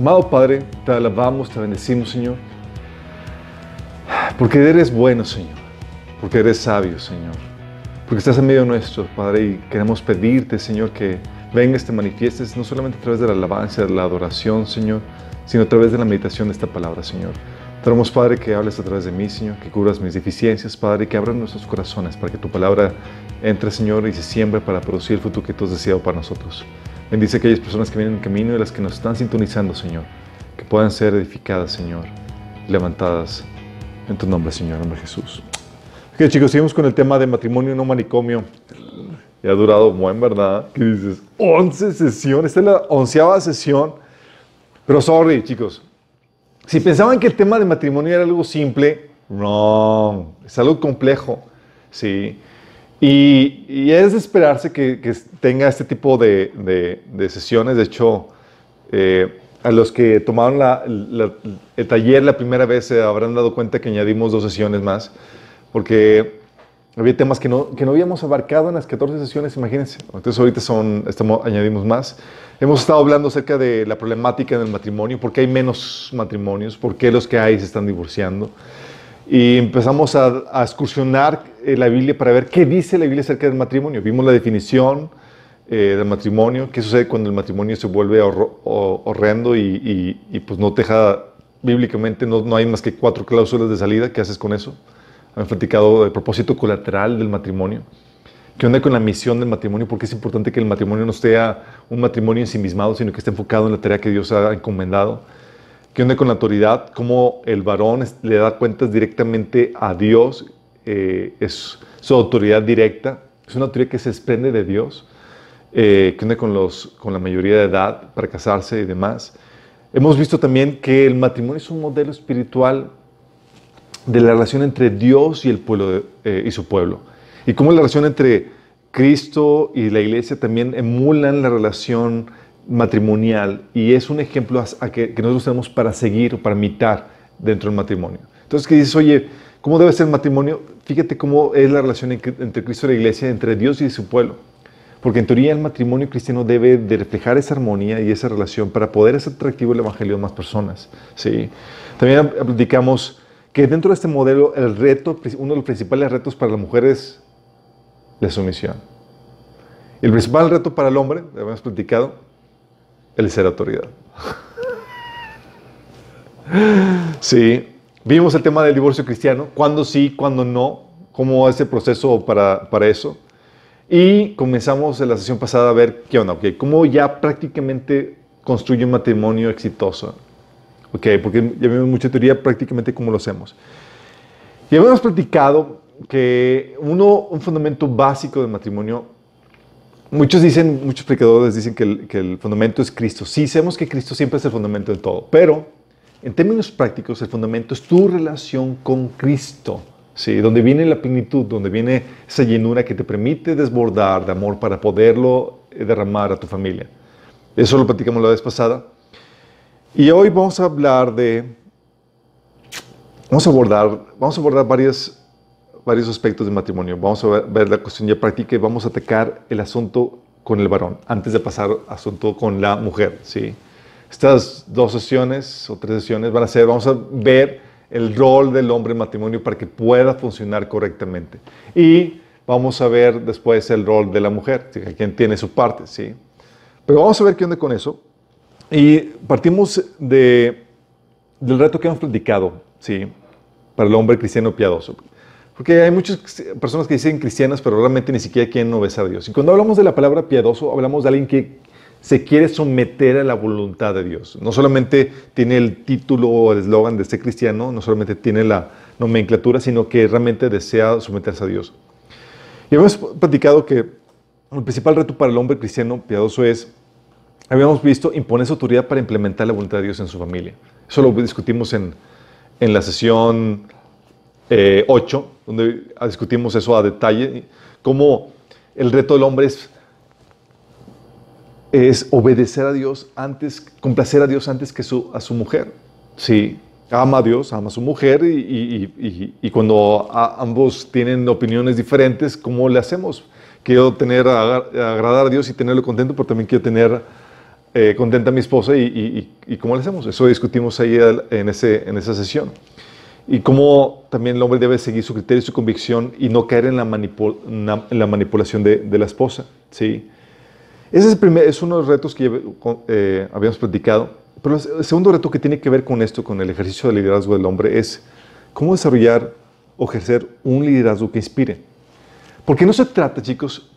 Amado Padre, te alabamos, te bendecimos, Señor, porque eres bueno, Señor, porque eres sabio, Señor, porque estás en medio nuestro, Padre, y queremos pedirte, Señor, que vengas, te manifiestes, no solamente a través de la alabanza, de la adoración, Señor, sino a través de la meditación de esta palabra, Señor. Te Padre, que hables a través de mí, Señor, que cubras mis deficiencias, Padre, y que abran nuestros corazones para que tu palabra entre, Señor, y se siembre para producir el fruto que tú has deseado para nosotros. Bendice a aquellas personas que vienen en camino y las que nos están sintonizando, Señor, que puedan ser edificadas, Señor, levantadas en tu nombre, Señor, en nombre de Jesús. Ok, chicos, seguimos con el tema de matrimonio no manicomio. Ya ha durado buen, ¿verdad? ¿Qué dices? 11 sesiones. Esta es la onceava sesión. Pero sorry, chicos. Si pensaban que el tema de matrimonio era algo simple, wrong. Es algo complejo. Sí. Y, es de esperarse que, tenga este tipo de, sesiones. De hecho, eh, a los que tomaron el taller la primera vez se habrán dado cuenta que añadimos dos sesiones más, porque había temas que no, que no habíamos abarcado en las 14 sesiones, imagínense. Entonces ahorita son, estamos, añadimos más. Hemos estado hablando acerca de la problemática en el matrimonio, por qué hay menos matrimonios, por qué los que hay se están divorciando y empezamos a, excursionar eh, la Biblia para ver qué dice la Biblia acerca del matrimonio. Vimos la definición eh, del matrimonio, qué sucede cuando el matrimonio se vuelve horrendo y, pues no te deja, bíblicamente no, no, hay más que cuatro cláusulas de salida, ¿qué haces con eso? Han platicado del propósito colateral del matrimonio. ¿Qué onda con la misión del matrimonio? Porque es importante que el matrimonio no sea un matrimonio ensimismado, sino que esté enfocado en la tarea que Dios ha encomendado. ¿Qué onda con la autoridad? ¿Cómo el varón le da cuentas directamente a Dios? Eh, es su autoridad directa. Es una autoridad que se desprende de Dios. Eh, ¿Qué onda con, los, con la mayoría de edad para casarse y demás? Hemos visto también que el matrimonio es un modelo espiritual de la relación entre Dios y, el pueblo eh, y su pueblo. Y cómo la relación entre Cristo y la iglesia también emulan la relación matrimonial y es un ejemplo a, que, nosotros tenemos para seguir o para imitar dentro del matrimonio. Entonces, que dices, oye, ¿cómo debe ser el matrimonio? Fíjate cómo es la relación entre Cristo y la iglesia, entre Dios y su pueblo. Porque en teoría el matrimonio cristiano debe de reflejar esa armonía y esa relación para poder hacer atractivo el evangelio a más personas. ¿sí? También platicamos que dentro de este modelo el reto, uno de los principales retos para las mujeres es la sumisión. El principal reto para el hombre, lo hemos platicado, el ser autoridad. sí, vimos el tema del divorcio cristiano, cuándo sí, cuándo no, cómo es el proceso para, para eso. Y comenzamos en la sesión pasada a ver qué onda, okay, cómo ya prácticamente construye un matrimonio exitoso. Ok, porque ya vimos mucha teoría prácticamente cómo lo hacemos. Y habíamos platicado que uno, un fundamento básico del matrimonio Muchos dicen, muchos predicadores dicen que el, fundamento es Cristo. Sí, sabemos que Cristo siempre es el fundamento de todo, pero en términos prácticos el fundamento es tu relación con Cristo, ¿sí? donde viene la plenitud, donde viene esa llenura que te permite desbordar de amor para poderlo eh, derramar a tu familia. Eso lo platicamos la vez pasada. Y hoy vamos a hablar de, vamos a abordar, vamos a abordar varias varios aspectos del matrimonio. Vamos a ver, la cuestión ya práctica y vamos a atacar el asunto con el varón antes de pasar al asunto con la mujer. ¿sí? Estas dos sesiones o tres sesiones van a ser, vamos a ver el rol del hombre en matrimonio para que pueda funcionar correctamente. Y vamos a ver después el rol de la mujer, quien tiene su parte. ¿sí? Pero vamos a ver qué onda con eso. Y partimos de, del reto que hemos platicado, ¿sí? Para el hombre cristiano piadoso. Porque hay muchas personas que dicen cristianas, pero realmente ni siquiera quieren obedecer a Dios. Y cuando hablamos de la palabra piadoso, hablamos de alguien que se quiere someter a la voluntad de Dios. No solamente tiene el título o el eslogan de ser cristiano, no solamente tiene la nomenclatura, sino que realmente desea someterse a Dios. Y hemos platicado que el principal reto para el hombre cristiano piadoso es, habíamos visto, imponer su autoridad para implementar la voluntad de Dios en su familia. Eso lo discutimos en, en la sesión 8, eh, donde discutimos eso a detalle, cómo el reto del hombre es, es obedecer a Dios antes, complacer a Dios antes que a su mujer. Sí, ama a Dios, ama a su mujer y, y, cuando ambos tienen opiniones diferentes, ¿cómo le hacemos? Quiero tener, agradar a Dios y tenerlo contento, pero también quiero tener eh, contenta a mi esposa y, y, cómo le hacemos. Eso discutimos ahí en, ese, en esa sesión. Y cómo también el hombre debe seguir su criterio y su convicción y no caer en la, manipulación de, la esposa. ¿sí? Ese es, el primer, es uno de los retos que eh, habíamos platicado. Pero el segundo reto que tiene que ver con esto, con el ejercicio de liderazgo del hombre, es cómo desarrollar o ejercer un liderazgo que inspire. Porque no se trata, chicos,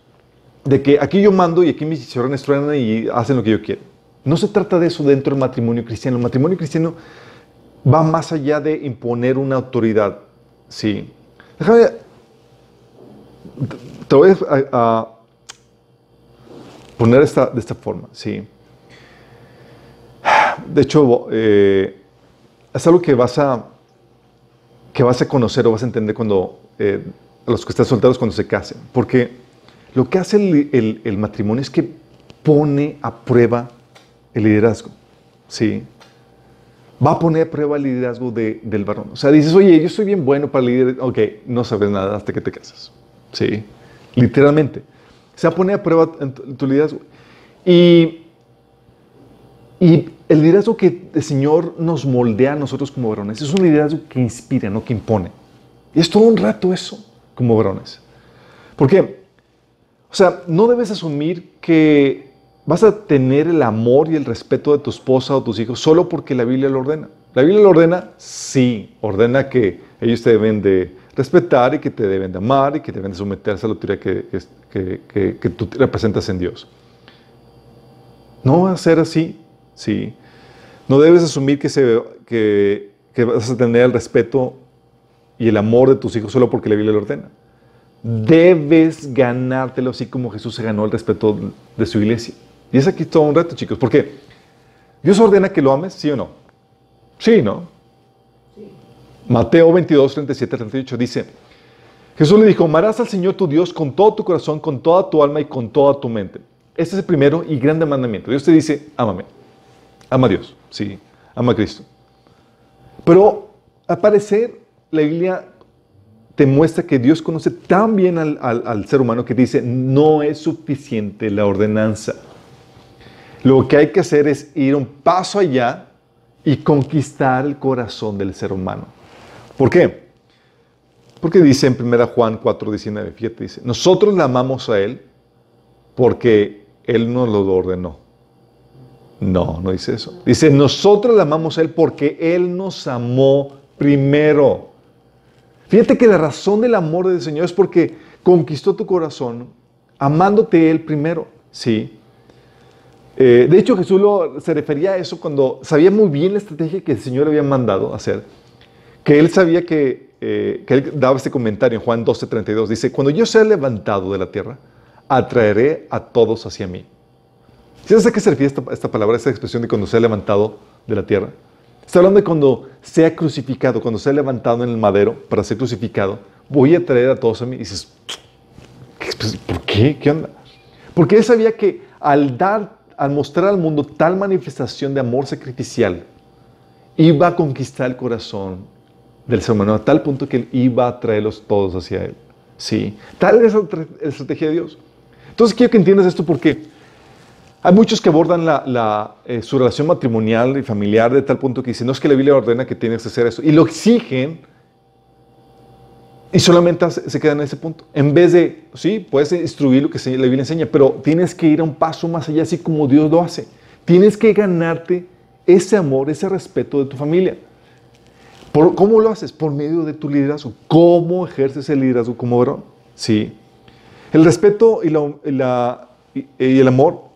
de que aquí yo mando y aquí mis chicharrones truenan y hacen lo que yo quiero. No se trata de eso dentro del matrimonio cristiano. El matrimonio cristiano va más allá de imponer una autoridad. Sí. Déjame. Te voy a, poner esta, de esta forma. Sí. De hecho, eh, es algo que vas a que vas a conocer o vas a entender cuando eh, los que están solteros cuando se casen. Porque lo que hace el, matrimonio es que pone a prueba el liderazgo. ¿sí? Va a poner a prueba el liderazgo del varón. O sea, dices, oye, yo soy bien bueno para liderar. Ok, no sabes nada hasta que te casas. ¿sí? Literalmente. Se va a poner a prueba tu liderazgo. Y, y el liderazgo que el Señor nos moldea a nosotros como varones es un liderazgo que inspira, no que impone. Y es todo un rato eso como varones. ¿Por qué? O sea, no debes asumir que vas a tener el amor y el respeto de tu esposa o tus hijos solo porque la Biblia lo ordena. La Biblia lo ordena, sí, ordena que ellos te deben de respetar y que te deben de amar y que deben de someterse a la autoridad que, que, tú representas en Dios. No va a ser así, sí. No debes asumir que, se, que, que vas a tener el respeto y el amor de tus hijos solo porque la Biblia lo ordena debes ganártelo así como Jesús se ganó el respeto de su iglesia. Y es aquí todo un reto, chicos, porque Dios ordena que lo ames, ¿sí o no? Sí, ¿no? Mateo 22, 37, 38 dice, Jesús le dijo, amarás al Señor tu Dios con todo tu corazón, con toda tu alma y con toda tu mente. Este es el primero y grande mandamiento. Dios te dice, ámame. Ama a Dios, sí, ama a Cristo. Pero al parecer la Biblia te muestra que Dios conoce tan bien al, ser humano que dice, no es suficiente la ordenanza. Lo que hay que hacer es ir un paso allá y conquistar el corazón del ser humano. ¿Por qué? Porque dice en 1 Juan 4, 19, fíjate, dice, nosotros le amamos a Él porque Él nos lo ordenó. No, no dice eso. Dice, nosotros le amamos a Él porque Él nos amó primero. Fíjate que la razón del amor del Señor es porque conquistó tu corazón amándote Él primero. Sí. Eh, de hecho, Jesús se refería a eso cuando sabía muy bien la estrategia que el Señor había mandado hacer. Que Él sabía que, eh, que Él daba este comentario en Juan 12:32. Dice, cuando yo sea levantado de la tierra, atraeré a todos hacia mí. ¿Sabes a qué se refiere esta, esta palabra, esta expresión de cuando sea levantado de la tierra? Está hablando de cuando sea crucificado, cuando sea levantado en el madero para ser crucificado. Voy a traer a todos a mí. Y dices, ¿por qué? ¿Qué onda? Porque él sabía que al dar, al mostrar al mundo tal manifestación de amor sacrificial, iba a conquistar el corazón del ser humano a tal punto que él iba a traerlos todos hacia él. Sí, tal es la estrategia de Dios. Entonces quiero que entiendas esto porque hay muchos que abordan eh, su relación matrimonial y familiar de tal punto que dicen, no es que la Biblia ordena que tienes que hacer eso. Y lo exigen y solamente se quedan en ese punto. En vez de, sí, puedes instruir lo que la Biblia enseña, pero tienes que ir a un paso más allá, así como Dios lo hace. Tienes que ganarte ese amor, ese respeto de tu familia. ¿Cómo lo haces? Por medio de tu liderazgo. ¿Cómo ejerces el liderazgo como varón? Sí. El respeto y el amor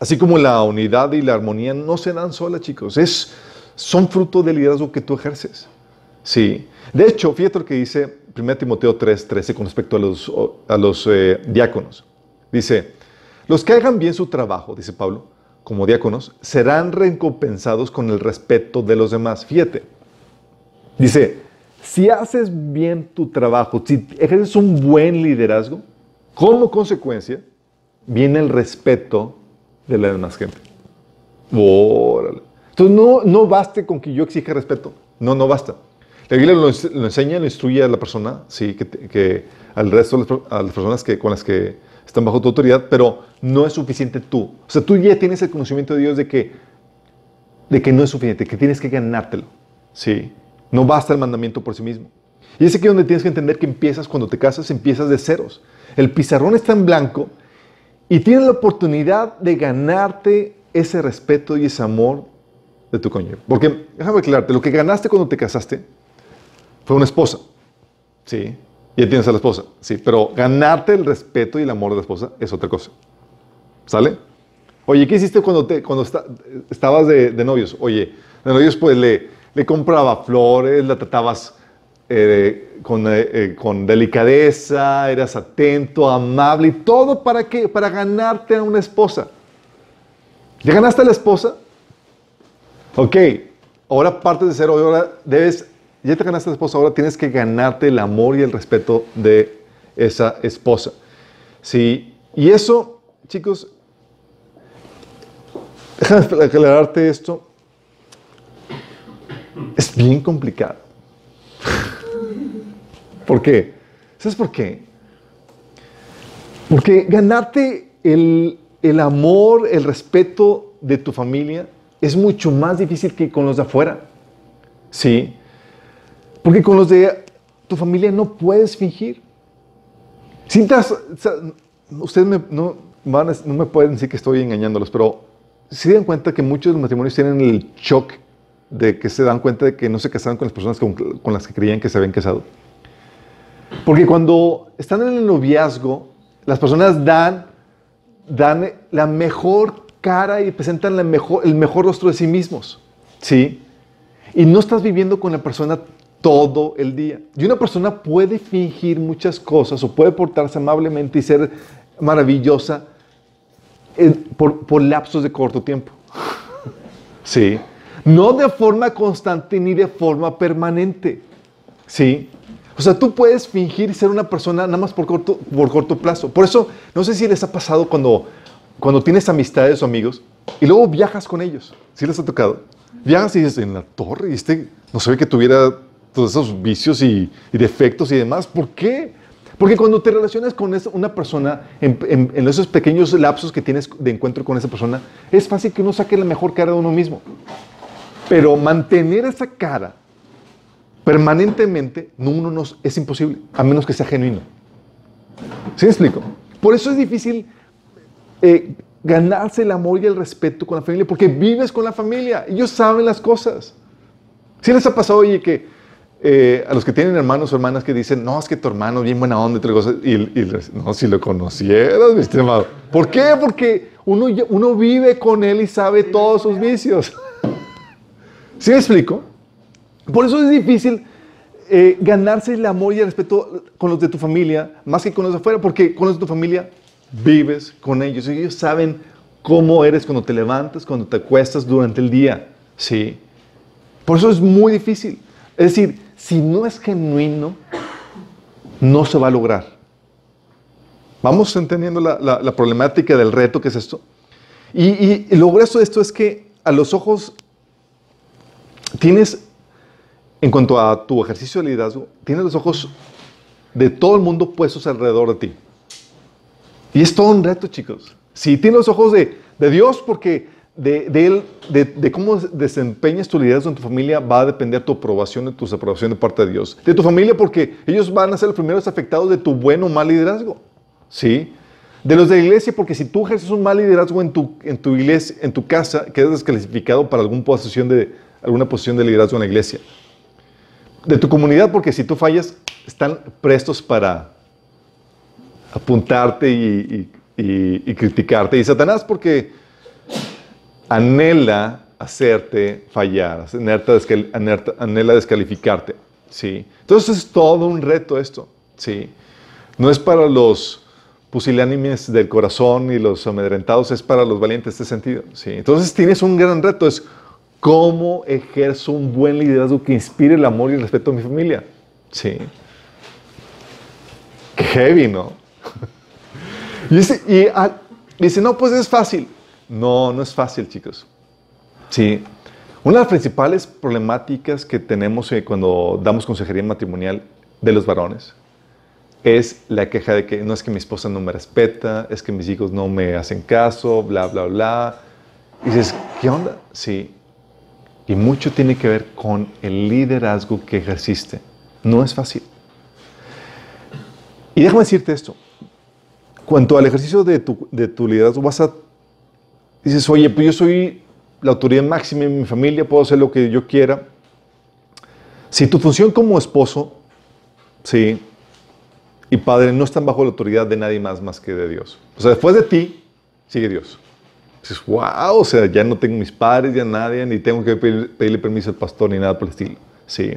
Así como la unidad y la armonía no se dan solas, chicos. Es, son fruto del liderazgo que tú ejerces. Sí. De hecho, fíjate lo que dice 1 Timoteo 3, 13 con respecto a los, a los eh, diáconos. Dice, los que hagan bien su trabajo, dice Pablo, como diáconos, serán recompensados con el respeto de los demás. Fíjate. Dice, si haces bien tu trabajo, si ejerces un buen liderazgo, como consecuencia, viene el respeto de la demás gente. Órale. Entonces no, no baste con que yo exija respeto. No, no basta. La Biblia lo, enseña, lo instruye a la persona, sí, que, al resto de las, personas que, con las que están bajo tu autoridad, pero no es suficiente tú. O sea, tú ya tienes el conocimiento de Dios de que, de que no es suficiente, que tienes que ganártelo. Sí. No basta el mandamiento por sí mismo. Y es aquí donde tienes que entender que empiezas cuando te casas, empiezas de ceros. El pizarrón está en blanco y tienes la oportunidad de ganarte ese respeto y ese amor de tu cónyuge. Porque, déjame aclararte, lo que ganaste cuando te casaste fue una esposa. Sí, ya tienes a la esposa. Sí, pero ganarte el respeto y el amor de la esposa es otra cosa. ¿Sale? Oye, ¿qué hiciste cuando, te, cuando estabas de, novios? Oye, de novios pues le, le compraba flores, la tratabas eh, con, eh, eh, con, delicadeza, eras atento, amable y todo para qué? Para ganarte a una esposa. ¿Ya ganaste a la esposa? Ok, ahora partes de cero, ahora debes, ya te ganaste a la esposa, ahora tienes que ganarte el amor y el respeto de esa esposa. Sí, y eso, chicos, déjame aclararte esto, es bien complicado. ¿Por qué? ¿Sabes por qué? Porque ganarte el, el amor, el respeto de tu familia es mucho más difícil que con los de afuera. Sí. Porque con los de tu familia no puedes fingir. Sintas, ustedes no, no me pueden decir que estoy engañándolos, pero se dan cuenta que muchos de los matrimonios tienen el shock de que se dan cuenta de que no se casaron con las personas con las que creían que se habían casado. Porque cuando están en el noviazgo, las personas dan, dan la mejor cara y presentan la mejor, el mejor rostro de sí mismos. ¿Sí? Y no estás viviendo con la persona todo el día. Y una persona puede fingir muchas cosas o puede portarse amablemente y ser maravillosa por, por lapsos de corto tiempo. ¿Sí? No de forma constante ni de forma permanente. ¿Sí? O sea, tú puedes fingir ser una persona nada más por corto, por corto plazo. Por eso, no sé si les ha pasado cuando, cuando tienes amistades o amigos y luego viajas con ellos. ¿Sí les ha tocado? Viajas y dices, en la torre, y este no se ve que tuviera todos esos vicios y, defectos y demás. ¿Por qué? Porque cuando te relacionas con una persona, en, en, esos pequeños lapsos que tienes de encuentro con esa persona, es fácil que uno saque la mejor cara de uno mismo. Pero mantener esa cara permanentemente, no, uno no, es imposible, a menos que sea genuino. ¿Sí me explico? Por eso es difícil eh, ganarse el amor y el respeto con la familia, porque vives con la familia, ellos saben las cosas. ¿Sí les ha pasado, oye, que eh, a los que tienen hermanos o hermanas que dicen, no, es que tu hermano bien buena onda y, y, no, si lo conocieras, mi estimado. ¿Por qué? Porque uno, uno vive con él y sabe todos sus vicios. ¿Sí me explico? Por eso es difícil eh, ganarse el amor y el respeto con los de tu familia, más que con los de afuera, porque con los de tu familia vives con ellos y ellos saben cómo eres cuando te levantas, cuando te acuestas durante el día. Sí. Por eso es muy difícil. Es decir, si no es genuino, no se va a lograr. Vamos entendiendo la, problemática del reto que es esto. Y, y lo grueso de esto es que a los ojos tienes en cuanto a tu ejercicio de liderazgo, tienes los ojos de todo el mundo puestos alrededor de ti. Y es todo un reto, chicos. Si tienes los ojos de, Dios, porque de, él, de, cómo desempeñas tu liderazgo en tu familia, va a depender tu aprobación y tu desaprobación de parte de Dios. De tu familia, porque ellos van a ser los primeros afectados de tu buen o mal liderazgo. ¿Sí? De los de la iglesia, porque si tú ejerces un mal liderazgo en tu, en tu iglesia, en tu casa, quedas descalificado para alguna posición de, alguna posición de liderazgo en la iglesia de tu comunidad, porque si tú fallas, están prestos para apuntarte y, criticarte. Y Satanás, porque anhela hacerte fallar, anhela, descalificarte. ¿sí? Entonces es todo un reto esto. ¿sí? No es para los pusilánimes del corazón y los amedrentados, es para los valientes en este sentido. ¿sí? Entonces tienes un gran reto, es ¿Cómo ejerzo un buen liderazgo que inspire el amor y el respeto a mi familia? Sí. Qué heavy, ¿no? y, dice, y ah, dice, no, pues es fácil. No, no es fácil, chicos. Sí. Una de las principales problemáticas que tenemos eh, cuando damos consejería matrimonial de los varones es la queja de que no es que mi esposa no me respeta, es que mis hijos no me hacen caso, bla, bla, bla. Y dices, ¿qué onda? Sí. Y mucho tiene que ver con el liderazgo que ejerciste. No es fácil. Y déjame decirte esto. Cuanto al ejercicio de tu, de tu liderazgo, vas a... Dices, oye, pues yo soy la autoridad máxima en mi familia, puedo hacer lo que yo quiera. Si tu función como esposo, sí, y padre no están bajo la autoridad de nadie más más que de Dios. O sea, después de ti, sigue Dios. Dices, wow, o sea, ya no tengo mis padres, ya nadie, ni tengo que pedirle permiso al pastor ni nada por el estilo. Sí.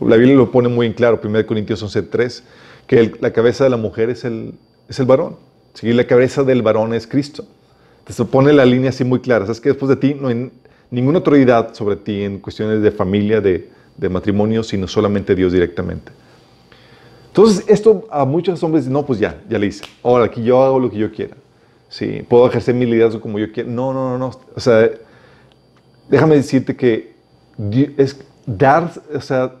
La Biblia lo pone muy en claro, 1 Corintios 11.3, que la cabeza de la mujer es el, es el varón. Sí, la cabeza del varón es Cristo. Entonces pone la línea así muy clara. Sabes que después de ti no hay ninguna autoridad sobre ti en cuestiones de familia, de, de matrimonio, sino solamente Dios directamente. Entonces, esto a muchos hombres, no, pues ya, ya le hice. Ahora, aquí yo hago lo que yo quiera. Sí, puedo ejercer mi liderazgo como yo quiera. No, no, no, no. O sea, déjame decirte que es dar, o sea,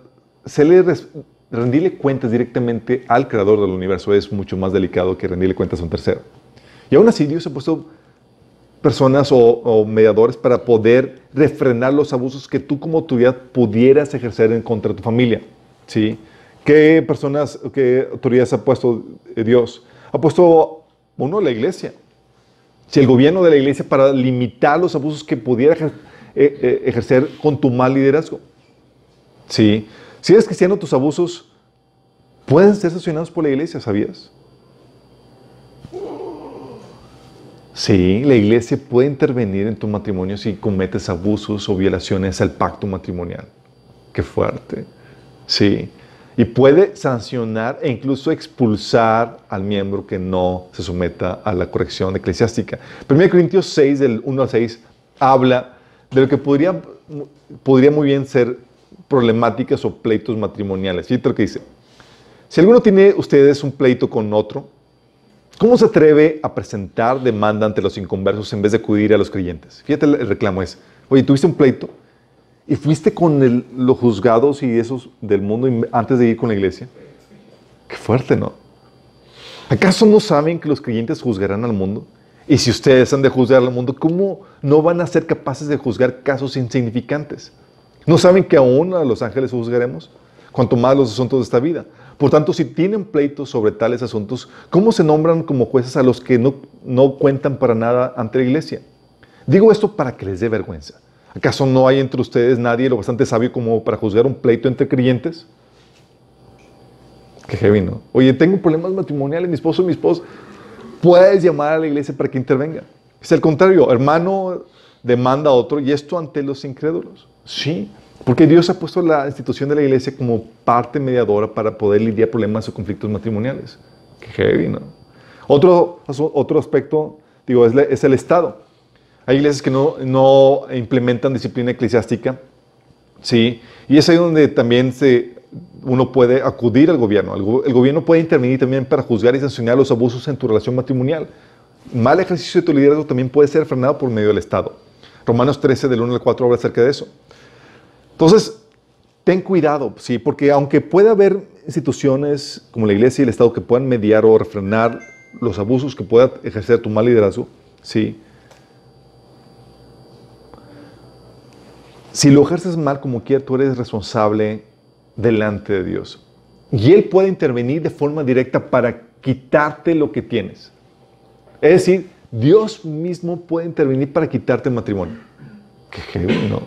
rendirle cuentas directamente al creador del universo es mucho más delicado que rendirle cuentas a un tercero. Y aún así, Dios ha puesto personas o, mediadores para poder refrenar los abusos que tú como autoridad pudieras ejercer en contra de tu familia. ¿sí? ¿Qué personas, qué autoridades ha puesto Dios? Ha puesto uno la iglesia. Si el gobierno de la iglesia para limitar los abusos que pudiera eh, eh, ejercer con tu mal liderazgo. Sí. Si eres cristiano, tus abusos pueden ser sancionados por la iglesia, ¿sabías? Sí, la iglesia puede intervenir en tu matrimonio si cometes abusos o violaciones al pacto matrimonial. Qué fuerte. Sí. Y puede sancionar e incluso expulsar al miembro que no se someta a la corrección eclesiástica. 1 Corintios 6, del 1 al 6, habla de lo que podría, podría muy bien ser problemáticas o pleitos matrimoniales. Fíjate lo que dice. Si alguno tiene ustedes un pleito con otro, ¿cómo se atreve a presentar demanda ante los inconversos en vez de acudir a los creyentes? Fíjate, el reclamo es, oye, tuviste un pleito, ¿Y fuiste con los juzgados y esos del mundo antes de ir con la iglesia? Qué fuerte, ¿no? ¿Acaso no saben que los creyentes juzgarán al mundo? Y si ustedes han de juzgar al mundo, ¿cómo no van a ser capaces de juzgar casos insignificantes? ¿No saben que aún a los ángeles juzgaremos? Cuanto más los asuntos de esta vida. Por tanto, si tienen pleitos sobre tales asuntos, ¿cómo se nombran como jueces a los que no, no cuentan para nada ante la iglesia? Digo esto para que les dé vergüenza. ¿Acaso no hay entre ustedes nadie lo bastante sabio como para juzgar un pleito entre creyentes? Qué heavy, ¿no? Oye, tengo problemas matrimoniales, mi esposo y mi esposa. Puedes llamar a la iglesia para que intervenga. Es el contrario, hermano demanda a otro y esto ante los incrédulos. Sí, porque Dios ha puesto la institución de la iglesia como parte mediadora para poder lidiar problemas o conflictos matrimoniales. Qué heavy, ¿no? Otro, otro aspecto, digo, es, es el Estado. Hay iglesias que no, no implementan disciplina eclesiástica, ¿sí? Y es ahí donde también se, uno puede acudir al gobierno. El, el, gobierno puede intervenir también para juzgar y sancionar los abusos en tu relación matrimonial. Mal ejercicio de tu liderazgo también puede ser frenado por medio del Estado. Romanos 13, del 1 al 4, habla acerca de eso. Entonces, ten cuidado, ¿sí? Porque aunque pueda haber instituciones como la iglesia y el Estado que puedan mediar o refrenar los abusos que pueda ejercer tu mal liderazgo, ¿sí? Si lo ejerces mal como quieras, tú eres responsable delante de Dios. Y Él puede intervenir de forma directa para quitarte lo que tienes. Es decir, Dios mismo puede intervenir para quitarte el matrimonio. Qué ¿no?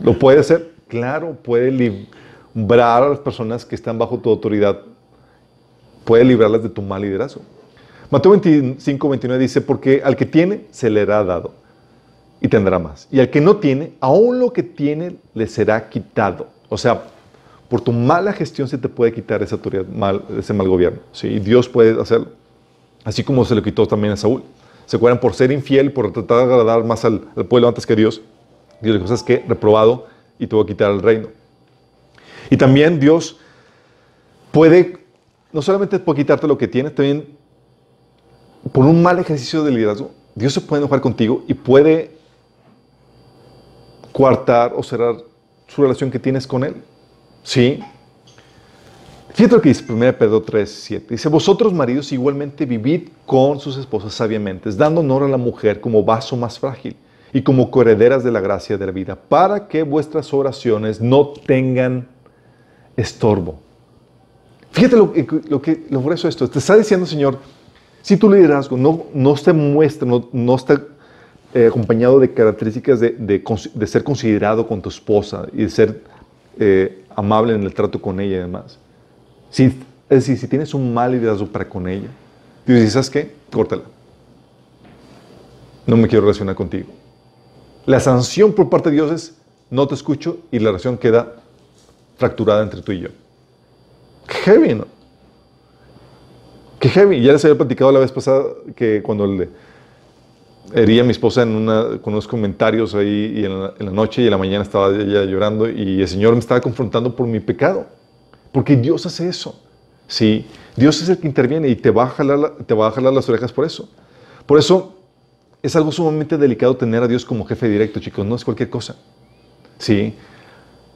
¿Lo puede hacer? Claro, puede librar a las personas que están bajo tu autoridad. Puede librarlas de tu mal liderazgo. Mateo 25, 29 dice, porque al que tiene, se le hará dado y tendrá más. Y al que no tiene, aún lo que tiene le será quitado. O sea, por tu mala gestión se te puede quitar esa autoridad, mal, ese mal gobierno. ¿sí? Dios puede hacerlo. Así como se le quitó también a Saúl. ¿Se acuerdan? Por ser infiel, por tratar de agradar más al, pueblo antes que Dios. Dios le dijo, ¿sabes qué? Reprobado y tuvo que quitar el reino. Y también Dios puede, no solamente puede quitarte lo que tienes, también por un mal ejercicio de liderazgo, Dios se puede enojar contigo y puede coartar o cerrar su relación que tienes con Él. ¿Sí? Fíjate lo que dice 1 Pedro 3, 7. Dice, vosotros maridos igualmente vivid con sus esposas sabiamente, dando honor a la mujer como vaso más frágil y como coherederas de la gracia de la vida, para que vuestras oraciones no tengan estorbo. Fíjate lo, lo que lo por eso esto. Te está diciendo, Señor, si tu liderazgo no, no se muestra, no, no está eh, acompañado de características de, de, ser considerado con tu esposa y de ser eh, amable en el trato con ella y demás. Si, es decir, si tienes un mal liderazgo para con ella, Dios dice, ¿sabes qué? Córtala. No me quiero relacionar contigo. La sanción por parte de Dios es, no te escucho y la relación queda fracturada entre tú y yo. Qué heavy, ¿no? Qué heavy. Ya les había platicado la vez pasada que cuando le hería a mi esposa en una, con unos comentarios ahí y en, la, en la noche y en la mañana estaba ella llorando y el Señor me estaba confrontando por mi pecado. Porque Dios hace eso. Sí, Dios es el que interviene y te va, a jalar, te va a jalar las orejas por eso. Por eso es algo sumamente delicado tener a Dios como jefe directo, chicos. No es cualquier cosa. Sí,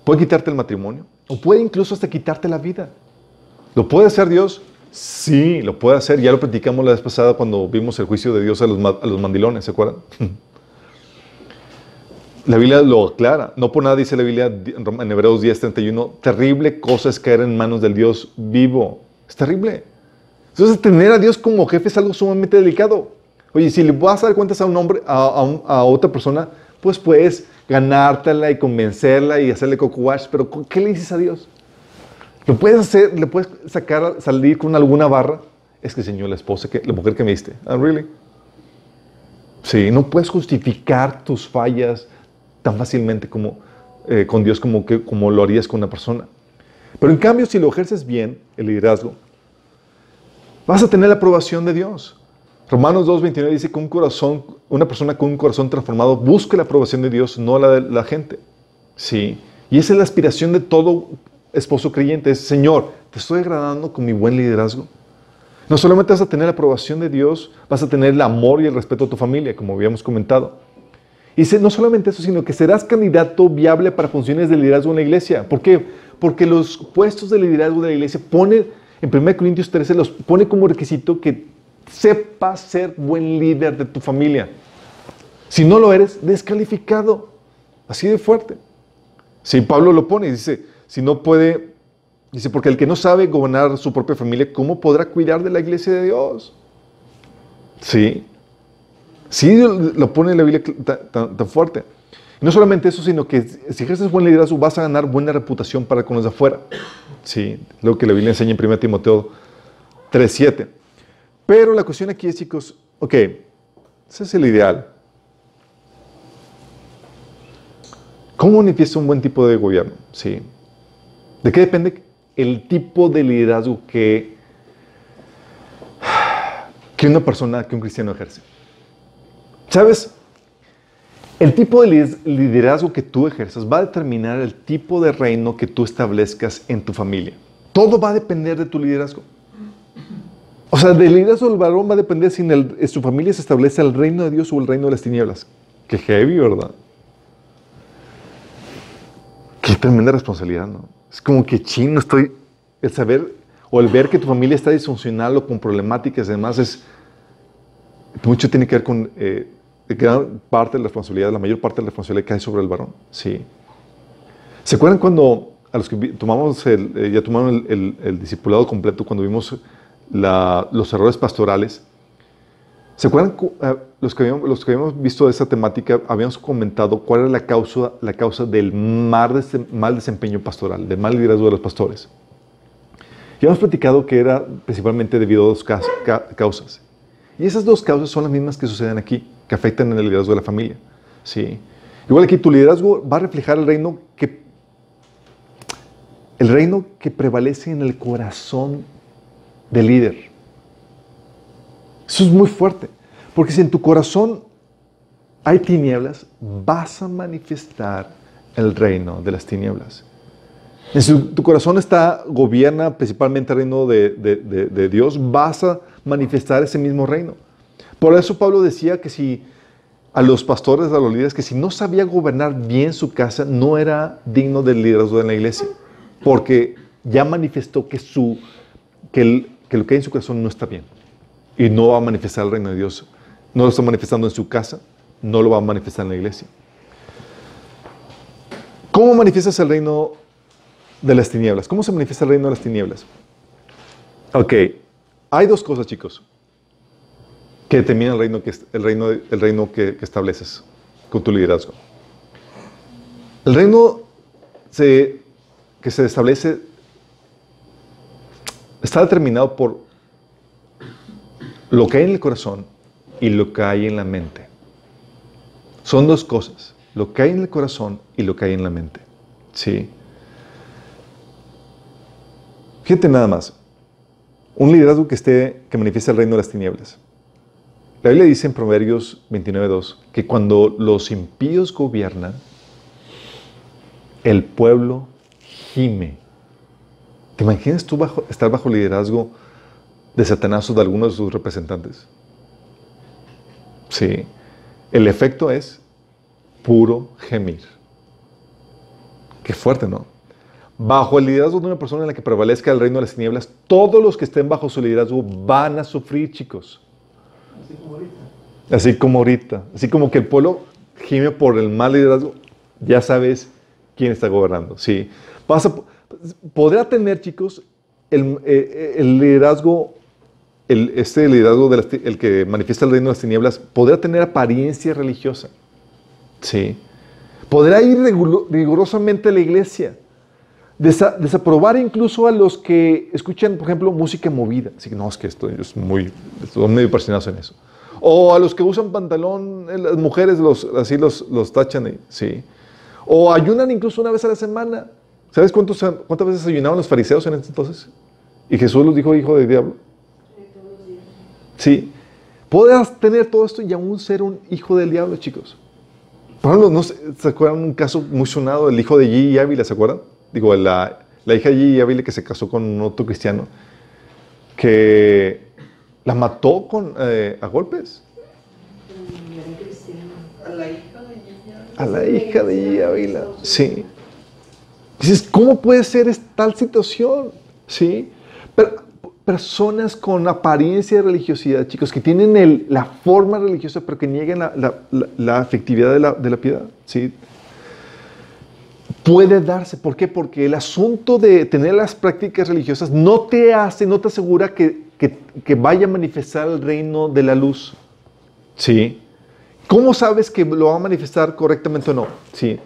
puede quitarte el matrimonio o puede incluso hasta quitarte la vida. ¿Lo puede hacer Dios? Sí, lo puede hacer. Ya lo platicamos la vez pasada cuando vimos el juicio de Dios a los, mandilones, ¿se acuerdan? La Biblia lo aclara. No por nada dice la Biblia en Hebreos 10:31, terrible cosa es caer en manos del Dios vivo. Es terrible. Entonces, tener a Dios como jefe es algo sumamente delicado. Oye, si le vas a dar cuentas a un hombre, a, otra persona, pues puedes ganártela y convencerla y hacerle coco wash, pero ¿qué le dices a Dios? ¿Lo puedes hacer? ¿Le puedes sacar, salir con alguna barra? Es que, Señor, la esposa, que, la mujer que me diste. Ah, really? Sí, no puedes justificar tus fallas tan fácilmente como, eh, con Dios como, que, como lo harías con una persona. Pero en cambio, si lo ejerces bien, el liderazgo, vas a tener la aprobación de Dios. Romanos 2.29 dice que un corazón, una persona con un corazón transformado busca la aprobación de Dios, no la de la gente. Sí. Y esa es la aspiración de todo esposo creyente. Es, Señor, te estoy agradando con mi buen liderazgo. No solamente vas a tener la aprobación de Dios, vas a tener el amor y el respeto a tu familia, como habíamos comentado. Y no solamente eso, sino que serás candidato viable para funciones de liderazgo en la iglesia. ¿Por qué? Porque los puestos de liderazgo de la iglesia pone, en 1 Corintios 13, los pone como requisito que sepas ser buen líder de tu familia. Si no lo eres, descalificado. Así de fuerte. Si Pablo lo pone, dice, si no puede, dice, porque el que no sabe gobernar su propia familia, ¿cómo podrá cuidar de la iglesia de Dios? Sí. Sí lo pone en la Biblia tan, fuerte. No solamente eso, sino que si ejerces buen liderazgo vas a ganar buena reputación para con los de afuera. Sí, lo que la Biblia enseña en 1 Timoteo 3.7. Pero la cuestión aquí es, chicos, ok, ese es el ideal. ¿Cómo manifiesta un buen tipo de gobierno? Sí. ¿De qué depende el tipo de liderazgo que, que una persona, que un cristiano ejerce? ¿Sabes? El tipo de liderazgo que tú ejerzas va a determinar el tipo de reino que tú establezcas en tu familia. Todo va a depender de tu liderazgo. O sea, del liderazgo del varón va a depender si en, su familia se establece el reino de Dios o el reino de las tinieblas. Qué heavy, ¿verdad? Qué tremenda responsabilidad, ¿no? Es como que chino estoy. El saber o el ver que tu familia está disfuncional o con problemáticas y demás es. Mucho tiene que ver con. Eh, gran parte de la responsabilidad, la mayor parte de la responsabilidad cae sobre el varón. Sí. ¿Se acuerdan cuando a los que tomamos el, eh, ya tomaron el, el, discipulado completo, cuando vimos la, los errores pastorales? ¿Se acuerdan uh, los, que habíamos, los que habíamos visto esa temática? Habíamos comentado cuál era la causa, la causa del mal, mal desempeño pastoral, del mal liderazgo de los pastores. Y hemos platicado que era principalmente debido a dos causas. Y esas dos causas son las mismas que suceden aquí que afectan en el liderazgo de la familia. ¿sí? Igual aquí tu liderazgo va a reflejar el reino que el reino que prevalece en el corazón del líder. Eso es muy fuerte, porque si en tu corazón hay tinieblas, vas a manifestar el reino de las tinieblas. Si tu corazón está, gobierna principalmente el reino de, de, Dios, vas a manifestar ese mismo reino. Por eso Pablo decía que si a los pastores, a los líderes, que si no sabía gobernar bien su casa, no era digno del liderazgo de la iglesia. Porque ya manifestó que, su, que, que lo que hay en su corazón no está bien. Y no va a manifestar el reino de Dios. No lo está manifestando en su casa, no lo va a manifestar en la iglesia. ¿Cómo manifiestas el reino de las tinieblas? ¿Cómo se manifiesta el reino de las tinieblas? Ok, hay dos cosas, chicos, que determinan el reino que, el reino, el reino que, estableces con tu liderazgo. El reino que se establece está determinado por lo que hay en el corazón y lo que hay en la mente. Son dos cosas, lo que hay en el corazón y lo que hay en la mente. ¿Sí? Fíjate nada más. Un liderazgo que esté, que manifieste el reino de las tinieblas. La Biblia dice en Proverbios 29.2 que cuando los impíos gobiernan, el pueblo gime. ¿Te imaginas tú bajo, estar bajo liderazgo de Satanás o de algunos de sus representantes? Sí. El efecto es puro gemir. Qué fuerte, ¿no? Bajo el liderazgo de una persona en la que prevalezca el reino de las tinieblas, todos los que estén bajo su liderazgo van a sufrir, chicos. Así como ahorita. Así como ahorita. Así como que el pueblo gime por el mal liderazgo, ya sabes quién está gobernando. Sí. podrá tener, chicos, el, eh, el liderazgo el, este liderazgo del el que manifiesta el reino de las tinieblas podrá tener apariencia religiosa. Sí. Podrá ir rigurosamente a la iglesia. desaprobar incluso a los que escuchan, por ejemplo, música movida. Así no, es que estoy, es muy, estoy medio apasionado en eso. O a los que usan pantalón, eh, las mujeres los, así los, los tachan, sí. O ayunan incluso una vez a la semana. ¿Sabes cuántos, cuántas veces ayunaban los fariseos en ese entonces? Y Jesús los dijo hijo de diablo. Sí. Podrás tener todo esto y aún ser un hijo del diablo, chicos. Por ejemplo, ¿no se, acuerdan un caso muy sonado del hijo de Gigi Ávila, ¿se acuerdan? Digo, la, la hija de Gigi Ávila que se casó con otro cristiano, que la mató con, eh, a golpes. A la hija de Ávila. A la hija de Gigi Ávila, sí. Dices, ¿cómo puede ser tal situación? Sí. Pero personas con apariencia de religiosidad, chicos, que tienen la forma religiosa, pero que niegan la, efectividad de la, piedad. ¿sí? Puede darse. ¿Por qué? Porque el asunto de tener las prácticas religiosas no te hace, no te asegura que vaya a manifestar el reino de la luz. ¿Sí? ¿Cómo sabes que lo va a manifestar correctamente o no? Sí.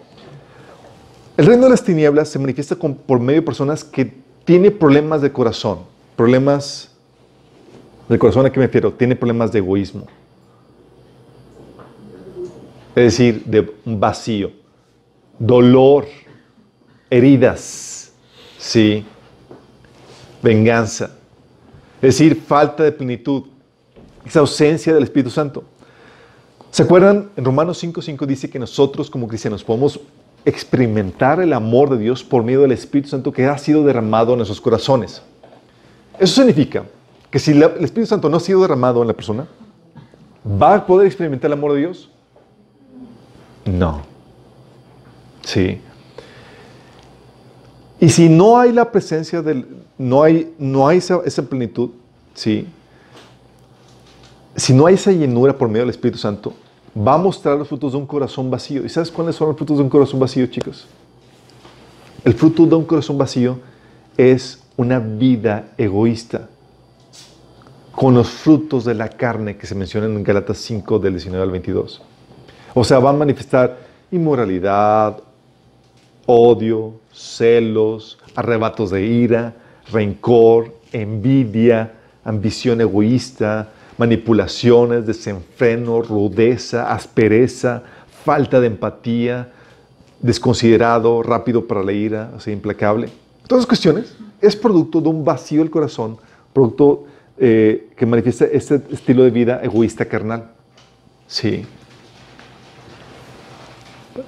El reino de las tinieblas se manifiesta por medio de personas que tienen problemas de corazón problemas del corazón a qué me refiero, tiene problemas de egoísmo. Es decir, de vacío, dolor, heridas, sí, venganza. Es decir, falta de plenitud, esa ausencia del Espíritu Santo. ¿Se acuerdan? En Romanos 5.5 dice que nosotros como cristianos podemos experimentar el amor de Dios por medio del Espíritu Santo que ha sido derramado en nuestros corazones. Eso significa que si el Espíritu Santo no ha sido derramado en la persona, ¿va a poder experimentar el amor de Dios? No. Sí. Y si no hay la presencia del, no hay, no hay esa, plenitud, sí. Si no hay esa llenura por medio del Espíritu Santo, va a mostrar los frutos de un corazón vacío. ¿Y sabes cuáles son los frutos de un corazón vacío, chicos? El fruto de un corazón vacío es una vida egoísta con los frutos de la carne que se mencionan en Galatas 5 del 19 al 22. O sea, van a manifestar inmoralidad, odio, celos, arrebatos de ira, rencor, envidia, ambición egoísta, manipulaciones, desenfreno, rudeza, aspereza, falta de empatía, desconsiderado, rápido para la ira, o sea, implacable. Todas las cuestiones es producto de un vacío del corazón, producto eh, que manifiesta este estilo de vida egoísta carnal. Sí.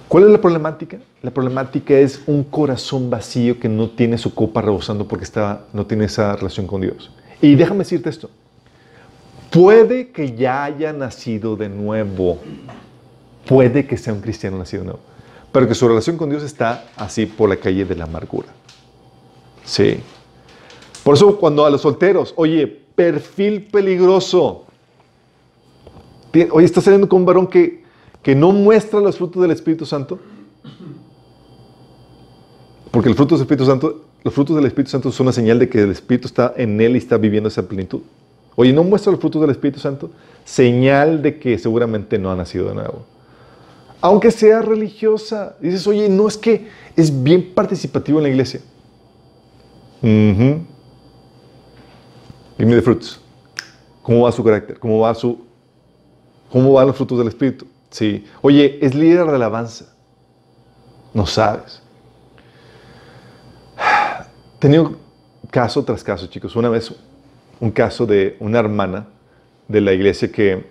¿Cuál es la problemática? La problemática es un corazón vacío que no tiene su copa rebosando porque está, no tiene esa relación con Dios. Y déjame decirte esto. Puede que ya haya nacido de nuevo. Puede que sea un cristiano nacido de nuevo. Pero que su relación con Dios está así por la calle de la amargura. Sí. Por eso cuando a los solteros, oye, perfil peligroso. Oye, estás saliendo con un varón que, que no muestra los frutos del Espíritu Santo. Porque los frutos del Espíritu Santo, los frutos del Espíritu Santo son una señal de que el Espíritu está en él y está viviendo esa plenitud. Oye, no muestra los frutos del Espíritu Santo, señal de que seguramente no ha nacido de nuevo. Aunque sea religiosa, dices, oye, no es que es bien participativo en la iglesia. Uh Give the. ¿Cómo va su carácter? ¿Cómo va su cómo van los frutos del espíritu? Sí. Oye, es líder de alabanza. No sabes. Tenía caso tras caso, chicos. Una vez un caso de una hermana de la iglesia que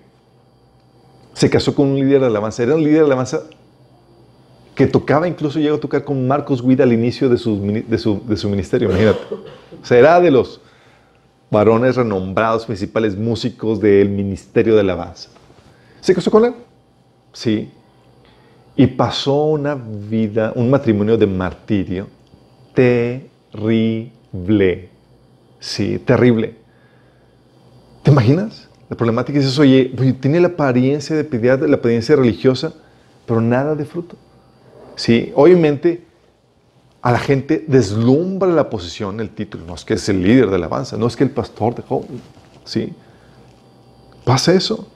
se casó con un líder de alabanza. Era un líder de alabanza que tocaba, incluso llegó a tocar con Marcos Guida al inicio de su, ministerio, imagínate. Era de los varones renombrados, principales músicos del ministerio de alabanza. ¿Se casó con él? Sí. Y pasó una vida, un matrimonio de martirio terrible. Sí, terrible. ¿Te imaginas? La problemática es eso, oye, tiene la apariencia de piedad, la apariencia religiosa, pero nada de fruto. Sí, obviamente a la gente deslumbra la posición, el título, no es que es el líder de alabanza, no es que el pastor de ¿sí? Pasa eso.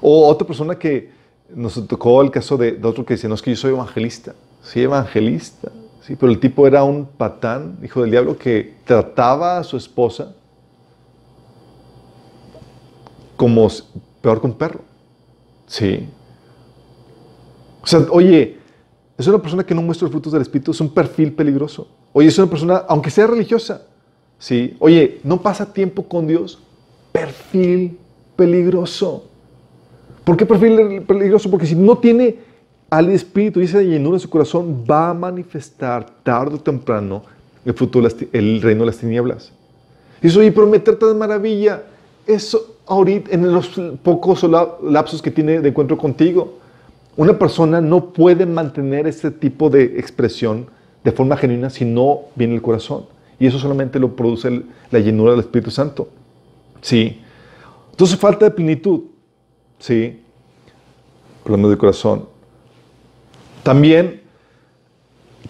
O otra persona que nos tocó el caso de, otro que dice, no es que yo soy evangelista, sí, evangelista, sí, pero el tipo era un patán, hijo del diablo, que trataba a su esposa como peor que un perro. Sí. O sea, oye, es una persona que no muestra los frutos del Espíritu, es un perfil peligroso. Oye, es una persona, aunque sea religiosa, sí. Oye, no pasa tiempo con Dios, perfil peligroso. ¿Por qué perfil peligroso? Porque si no tiene al Espíritu y esa llenura en su corazón, va a manifestar tarde o temprano el fruto del reino de las tinieblas. Y eso, y prometerte de maravilla, eso ahorita, en los pocos lapsos que tiene de encuentro contigo. Una persona no puede mantener este tipo de expresión de forma genuina si no viene el corazón. Y eso solamente lo produce la llenura del Espíritu Santo. Sí. Entonces falta de plenitud. Sí. Problemas de corazón. También,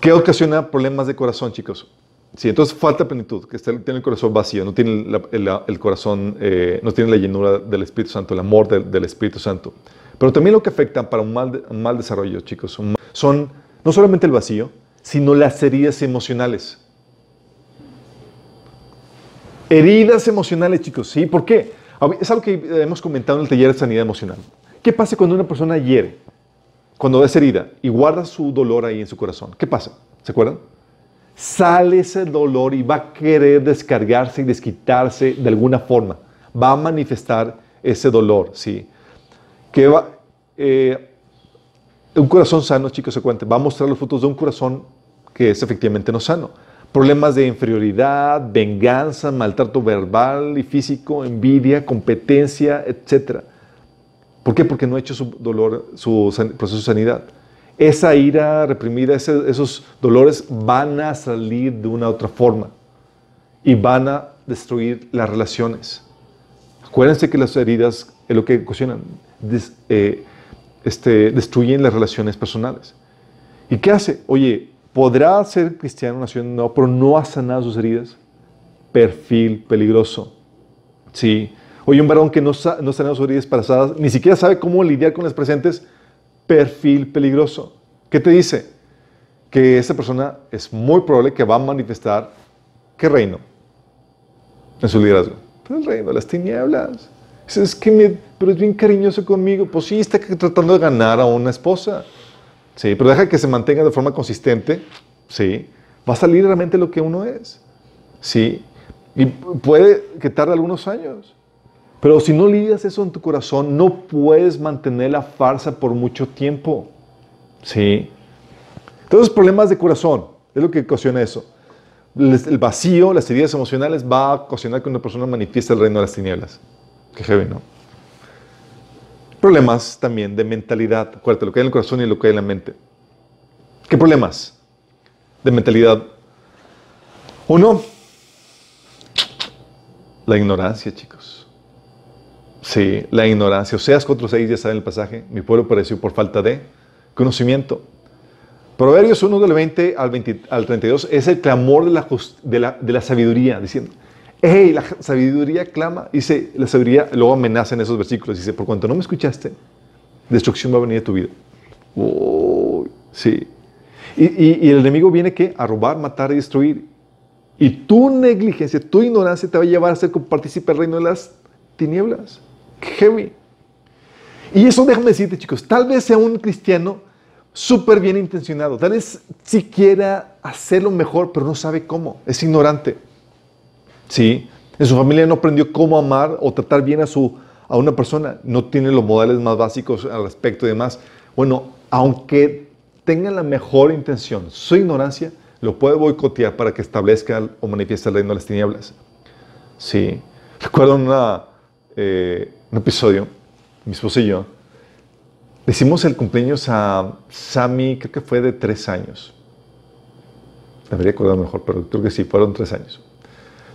¿qué ocasiona problemas de corazón, chicos? Sí, entonces falta plenitud, que tiene el corazón vacío, no tiene el, corazón, eh, no tiene la llenura del Espíritu Santo, el amor del, Espíritu Santo. Pero también lo que afecta para un mal, mal desarrollo, chicos, son, no solamente el vacío, sino las heridas emocionales. Heridas emocionales, chicos, ¿sí? ¿Por qué? Es algo que hemos comentado en el taller de sanidad emocional. ¿Qué pasa cuando una persona hiere? Cuando es herida y guarda su dolor ahí en su corazón. ¿Qué pasa? ¿Se acuerdan? sale ese dolor y va a querer descargarse y desquitarse de alguna forma. Va a manifestar ese dolor, ¿sí? Que va, eh, un corazón sano, chicos, se cuenta, va a mostrar los frutos de un corazón que es efectivamente no sano. Problemas de inferioridad, venganza, maltrato verbal y físico, envidia, competencia, etc. ¿Por qué? Porque no ha hecho su dolor, su proceso de sanidad esa ira reprimida, esos dolores van a salir de una otra forma y van a destruir las relaciones. Acuérdense que las heridas es lo que ocasionan, eh, este, destruyen las relaciones personales. ¿Y qué hace? Oye, ¿podrá ser cristiano, nación no, pero no ha sanado sus heridas? Perfil peligroso. Sí. Oye, un varón que no, no ha sanado sus heridas pasadas, ni siquiera sabe cómo lidiar con las presentes, perfil peligroso. ¿Qué te dice? Que esa persona es muy probable que va a manifestar qué reino en su liderazgo. Pues el reino de las tinieblas. Es que me, pero es bien cariñoso conmigo. Pues sí, está tratando de ganar a una esposa. Sí, pero deja que se mantenga de forma consistente. Sí, va a salir realmente lo que uno es. Sí, y puede que tarde algunos años. Pero si no lidias eso en tu corazón, no puedes mantener la farsa por mucho tiempo. ¿Sí? Entonces, problemas de corazón, es lo que ocasiona eso. El vacío, las heridas emocionales va a ocasionar que una persona manifieste el reino de las tinieblas. Qué heavy, ¿no? Problemas también de mentalidad. Acuérdate, lo que hay en el corazón y lo que hay en la mente. ¿Qué problemas de mentalidad? Uno, la ignorancia, chicos. Sí, la ignorancia. Oseas 4.6, ya saben el pasaje. Mi pueblo pereció por falta de conocimiento. Proverbios 1 del 20 al, 20 al 32 es el clamor de la, de la, de la sabiduría, diciendo, hey, la sabiduría clama, dice, la sabiduría luego amenaza en esos versículos, dice, por cuanto no me escuchaste, destrucción va a venir a tu vida. sí. Y, el enemigo viene que a robar, matar y destruir. Y tu negligencia, tu ignorancia te va a llevar a ser partícipe del reino de las tinieblas. Heavy. Y eso déjame decirte, chicos, tal vez sea un cristiano súper bien intencionado, tal vez si quiera hacerlo mejor, pero no sabe cómo, es ignorante. Sí, en su familia no aprendió cómo amar o tratar bien a, su, a una persona, no tiene los modales más básicos al respecto y demás. Bueno, aunque tenga la mejor intención, su ignorancia lo puede boicotear para que establezca o manifieste el reino de las tinieblas. Sí, recuerdo una, eh, un episodio, mi esposo y yo, le hicimos el cumpleaños a Sammy, creo que fue de tres años. Debería acordar mejor, pero creo que sí, fueron tres años.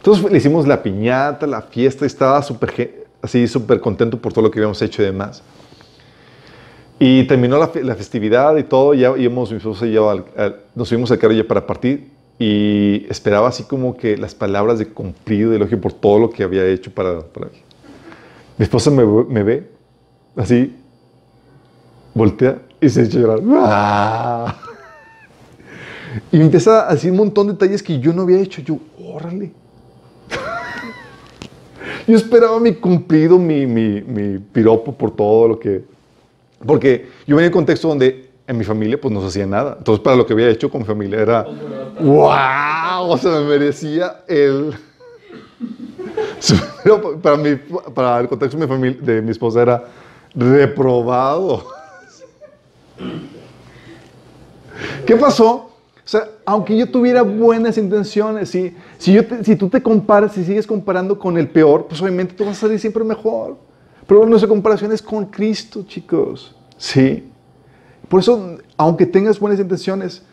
Entonces le hicimos la piñata, la fiesta, estaba súper así súper contento por todo lo que habíamos hecho y demás. Y terminó la, festividad y todo, ya íbamos, mi esposa y yo, nos subimos al carro ya para partir y esperaba así como que las palabras de cumplido, de elogio por todo lo que había hecho para, para Mi esposa me, me, ve así, voltea y se echa a llorar. ¡Ah! Y empieza a decir un montón de detalles que yo no había hecho. Yo, órale. Yo esperaba mi cumplido, mi, mi, mi, piropo por todo lo que... Porque yo venía en un contexto donde en mi familia pues no se hacía nada. Entonces para lo que había hecho con mi familia era... ¡Wow! O sea, me merecía el... para, mi, para el contexto de mi, familia, de mi esposa era reprobado. ¿Qué pasó? O sea, aunque yo tuviera buenas intenciones, si, si, yo si tú te comparas, si sigues comparando con el peor, pues obviamente tú vas a salir siempre mejor. Pero nuestra comparación es con Cristo, chicos. Sí. Por eso, aunque tengas buenas intenciones,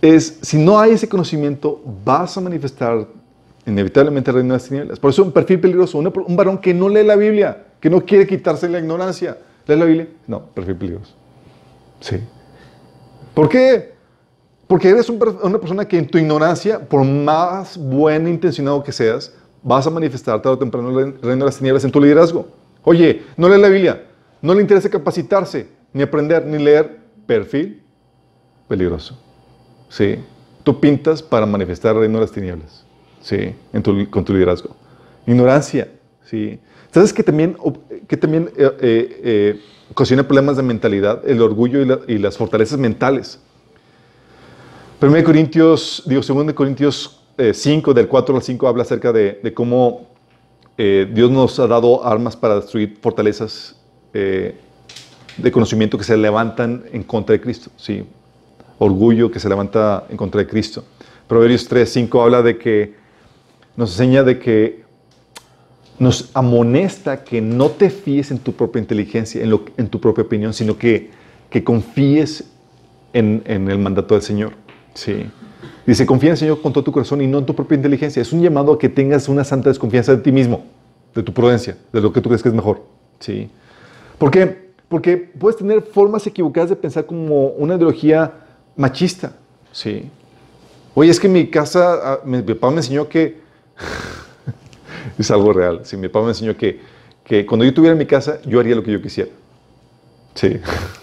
es, si no hay ese conocimiento, vas a manifestar inevitablemente el reino de las tinieblas. Por eso un perfil peligroso, un varón que no lee la Biblia, que no quiere quitarse la ignorancia. ¿Lee la Biblia? No, perfil peligroso. Sí. ¿Por qué? Porque eres una persona que en tu ignorancia, por más buen intencionado que seas, vas a manifestar tarde o temprano el reino de las tinieblas en tu liderazgo. Oye, no lee la Biblia, no le interesa capacitarse, ni aprender, ni leer. Perfil peligroso. Sí. Tú pintas para manifestar el reino de las tinieblas. Sí. Con tu liderazgo. Ignorancia. Sí. ¿Sabes que también, que también eh, eh, eh, problemas de mentalidad? El orgullo y las fortalezas mentales. 1 Corintios, digo, 2 Corintios 5, eh, del 4 al 5, habla acerca de, cómo eh, Dios nos ha dado armas para destruir fortalezas eh, de conocimiento que se levantan en contra de Cristo. ¿sí? Orgullo que se levanta en contra de Cristo. Proverbios 3, 5 habla de que nos enseña de que nos amonesta que no te fíes en tu propia inteligencia, en, tu propia opinión, sino que, que confíes en el mandato del Señor. Sí. Dice, confía en el Señor con todo tu corazón y no en tu propia inteligencia. Es un llamado a que tengas una santa desconfianza de ti mismo, de tu prudencia, de lo que tú crees que es mejor. Sí. ¿Por qué? Porque puedes tener formas equivocadas de pensar como una ideología machista. Sí. Oye, es que en mi casa, ah, mi, papá me enseñó que... es algo real. Sí, mi papá me enseñó que, que cuando yo tuviera mi casa, yo haría lo que yo quisiera. Sí.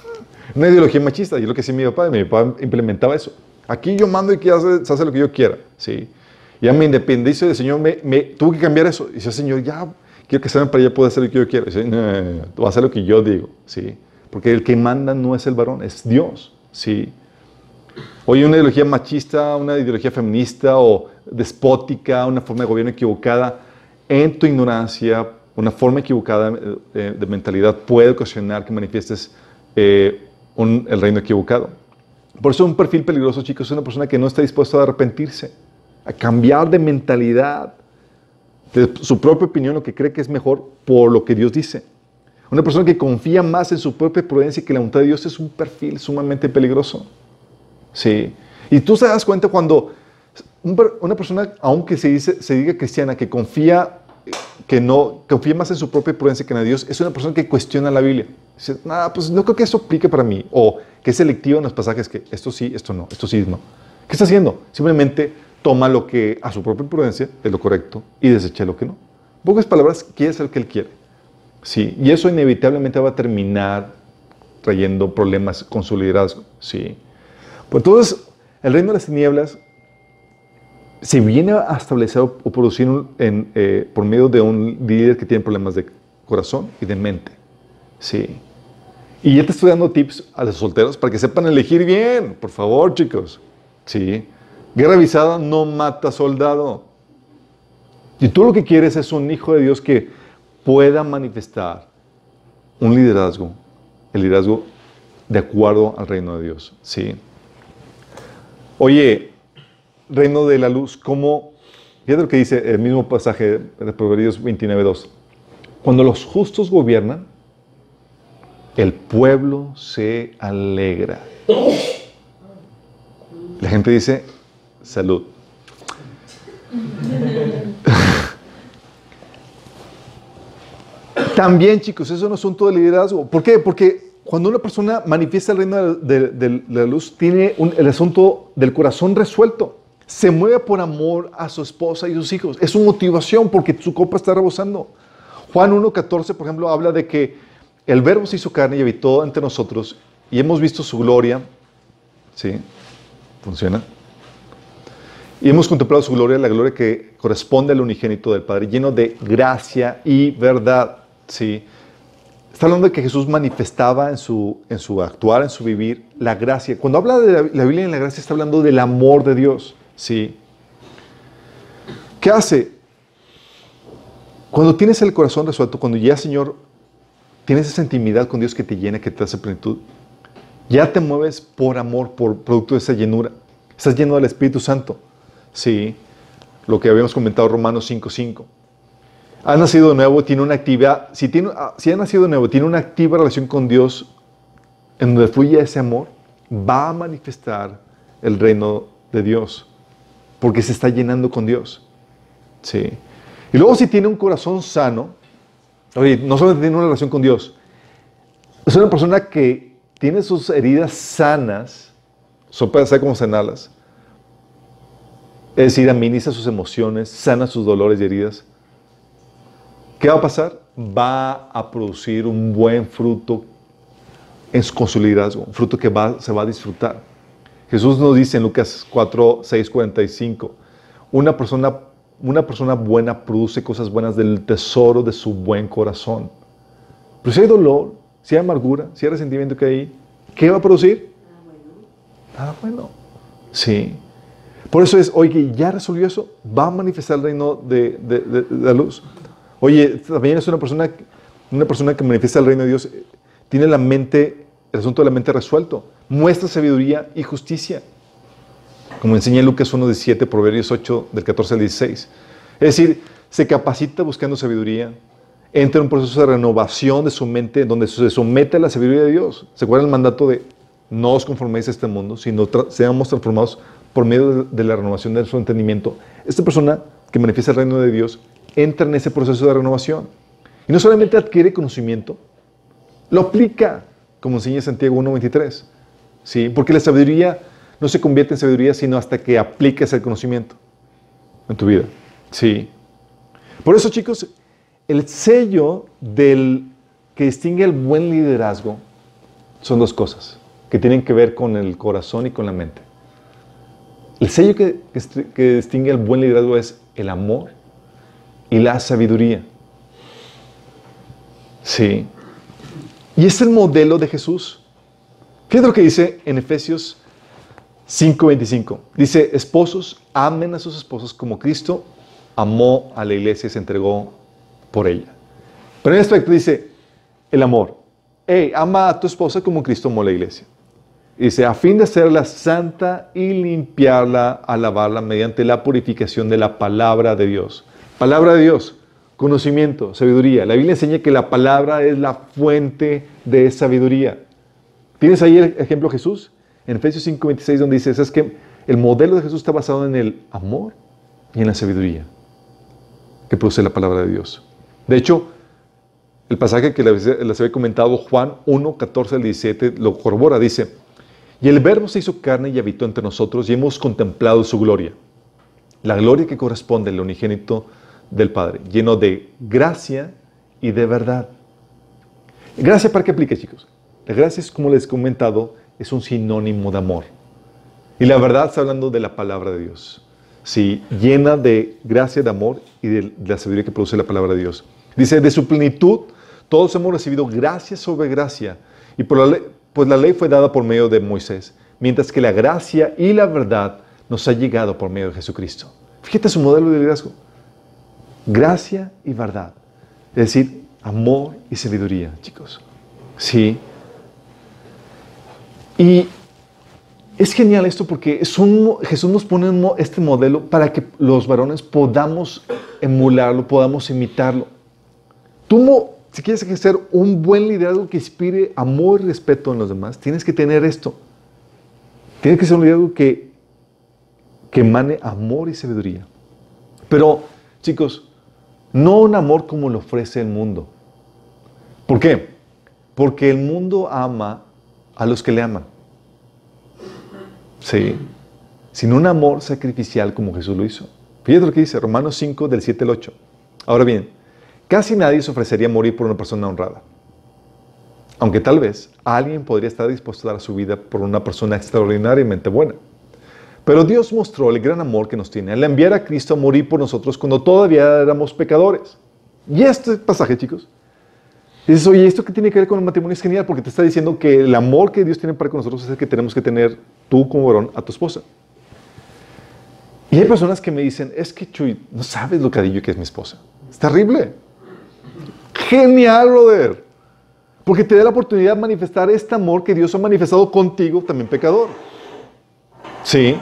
una ideología machista. Y lo que hacía mi papá, mi papá implementaba eso. Aquí yo mando y que se hace lo que yo quiera. ¿sí? Ya me independizo del Señor, me, me que cambiar eso. Y dice, Señor, ya quiero que sean para allá, pueda hacer lo que yo quiero. Y dice, no, no, no, a hacer lo que yo digo. ¿sí? Porque el que manda no es el varón, es Dios. ¿sí? Oye, una ideología machista, una ideología feminista o despótica, una forma de gobierno equivocada, en tu ignorancia, una forma equivocada de, de mentalidad puede ocasionar que manifiestes eh, un, el reino equivocado. Por eso un perfil peligroso, chicos, es una persona que no está dispuesta a arrepentirse, a cambiar de mentalidad, de su propia opinión, lo que cree que es mejor por lo que Dios dice. Una persona que confía más en su propia prudencia que la voluntad de Dios es un perfil sumamente peligroso. Sí. Y tú te das cuenta cuando una persona, aunque se, dice, se diga cristiana, que confía, que no, confía más en su propia prudencia que en Dios, es una persona que cuestiona la Biblia. Dice, nada, pues no creo que eso aplique para mí. O que es selectiva en los pasajes que esto sí, esto no, esto sí, no. ¿Qué está haciendo? Simplemente toma lo que a su propia prudencia es lo correcto y desecha lo que no. En pocas palabras, quiere hacer lo que él quiere. Sí, y eso inevitablemente va a terminar trayendo problemas con su liderazgo. Sí. Pues entonces, el reino de las tinieblas se viene a establecer o producir eh, por medio de un líder que tiene problemas de corazón y de mente. Sí. Y ya te estoy dando tips a los solteros para que sepan elegir bien, por favor, chicos. Sí. Guerra avisada no mata soldado. Y tú lo que quieres es un hijo de Dios que pueda manifestar un liderazgo, el liderazgo de acuerdo al reino de Dios. ¿sí? Oye, reino de la luz, ¿cómo? Fíjate lo que dice el mismo pasaje de Proverbios 29.2. Cuando los justos gobiernan, el pueblo se alegra. La gente dice, salud. También, chicos, es un asunto de liderazgo. ¿Por qué? Porque cuando una persona manifiesta el reino de, la luz, tiene el asunto del corazón resuelto. Se mueve por amor a su esposa y sus hijos. Es su motivación porque su copa está rebosando. Juan 1.14, por ejemplo, habla de que el verbo se hizo carne y habitó entre nosotros y hemos visto su gloria. ¿Sí? ¿Funciona? Y hemos contemplado su gloria, la gloria que corresponde al unigénito del Padre, lleno de gracia y verdad. ¿sí? Está hablando de que Jesús manifestaba en su, en su actuar, en su vivir, la gracia. Cuando habla de la, Biblia en la gracia, está hablando del amor de Dios. ¿Sí? ¿Qué hace? Cuando tienes el corazón resuelto, cuando ya, Señor, tienes esa intimidad con Dios que te llena, que te hace plenitud, ya te mueves por amor, por producto de esa llenura. Estás lleno del Espíritu Santo. Sí, lo que habíamos comentado Romanos 5.5 ha nacido de nuevo, tiene una actividad, si, tiene, ah, si ha nacido de nuevo, tiene una activa relación con Dios, en donde fluye ese amor, va a manifestar el reino de Dios, porque se está llenando con Dios. Sí. Y luego si tiene un corazón sano, oye, no solamente tiene una relación con Dios, es una persona que tiene sus heridas sanas, para saber cómo sanarlas, es decir, administra sus emociones, sana sus dolores y heridas, ¿Qué va a pasar? Va a producir un buen fruto en con su liderazgo, un fruto que va, se va a disfrutar. Jesús nos dice en Lucas 4, 6, 45, una persona, una persona buena produce cosas buenas del tesoro de su buen corazón. Pero si hay dolor, si hay amargura, si hay resentimiento que hay, ¿qué va a producir? Nada bueno. bueno. Sí. Por eso es, oye, ya resolvió eso, va a manifestar el reino de, de la luz. Oye, también es una persona, una persona que manifiesta el reino de Dios, tiene la mente, el asunto de la mente resuelto, muestra sabiduría y justicia. Como enseña Lucas 1.17, Proverbios 8, del 14 al 16. Es decir, se capacita buscando sabiduría, entra en un proceso de renovación de su mente donde se somete a la sabiduría de Dios. ¿Se acuerdan el mandato de no os conforméis a este mundo, sino seamos transformados por medio de la renovación de su entendimiento? Esta persona que manifiesta el reino de Dios entra en ese proceso de renovación. Y no solamente adquiere conocimiento, lo aplica, como enseña Santiago 1.23. ¿sí? Porque la sabiduría no se convierte en sabiduría sino hasta que apliques el conocimiento en tu vida. ¿sí? Por eso, chicos, el sello del que distingue el buen liderazgo son dos cosas que tienen que ver con el corazón y con la mente. El sello que, que distingue el buen liderazgo es el amor y la sabiduría. Sí. Y es el modelo de Jesús. Fíjate lo que dice en Efesios 5:25. Dice, esposos, amen a sus esposos como Cristo amó a la iglesia y se entregó por ella. Pero en este aspecto dice, el amor. Hey, ama a tu esposa como Cristo amó a la iglesia. Dice, a fin de hacerla santa y limpiarla, alabarla mediante la purificación de la palabra de Dios Palabra de Dios, conocimiento, sabiduría. La Biblia enseña que la palabra es la fuente de sabiduría. ¿Tienes ahí el ejemplo Jesús? En Efesios 5:26 donde dice, es que el modelo de Jesús está basado en el amor y en la sabiduría que produce la palabra de Dios. De hecho, el pasaje que les había comentado, Juan 1, 14 al 17, lo corrobora, dice, y el verbo se hizo carne y habitó entre nosotros y hemos contemplado su gloria, la gloria que corresponde al unigénito del Padre, lleno de gracia y de verdad. Gracia para qué aplica, chicos. La gracia es, como les he comentado, es un sinónimo de amor. Y la verdad está hablando de la palabra de Dios. Sí, llena de gracia, de amor y de, la sabiduría que produce la palabra de Dios. Dice, de su plenitud, todos hemos recibido gracia sobre gracia. Y pues la ley fue dada por medio de Moisés, mientras que la gracia y la verdad nos ha llegado por medio de Jesucristo. Fíjate su modelo de liderazgo. Gracia y verdad. Es decir, amor y sabiduría, chicos. Sí. Y es genial esto porque Jesús nos pone este modelo para que los varones podamos emularlo, podamos imitarlo. Tú, si quieres ser un buen liderazgo que inspire amor y respeto en los demás, tienes que tener esto. Tienes que ser un liderazgo que, que emane amor y sabiduría. Pero, chicos, no un amor como lo ofrece el mundo. ¿Por qué? Porque el mundo ama a los que le aman. Sí. Sin un amor sacrificial como Jesús lo hizo. Fíjate lo que dice Romanos 5 del 7 al 8. Ahora bien, casi nadie se ofrecería a morir por una persona honrada. Aunque tal vez alguien podría estar dispuesto a dar su vida por una persona extraordinariamente buena. Pero Dios mostró el gran amor que nos tiene al enviar a Cristo a morir por nosotros cuando todavía éramos pecadores. Y este pasaje, chicos, dices, oye, ¿esto qué tiene que ver con el matrimonio? Es genial porque te está diciendo que el amor que Dios tiene para con nosotros es el que tenemos que tener tú como varón a tu esposa. Y hay personas que me dicen, es que Chuy, no sabes lo cadillo que es mi esposa. Es terrible. Genial, brother. Porque te da la oportunidad de manifestar este amor que Dios ha manifestado contigo, también pecador. Sí.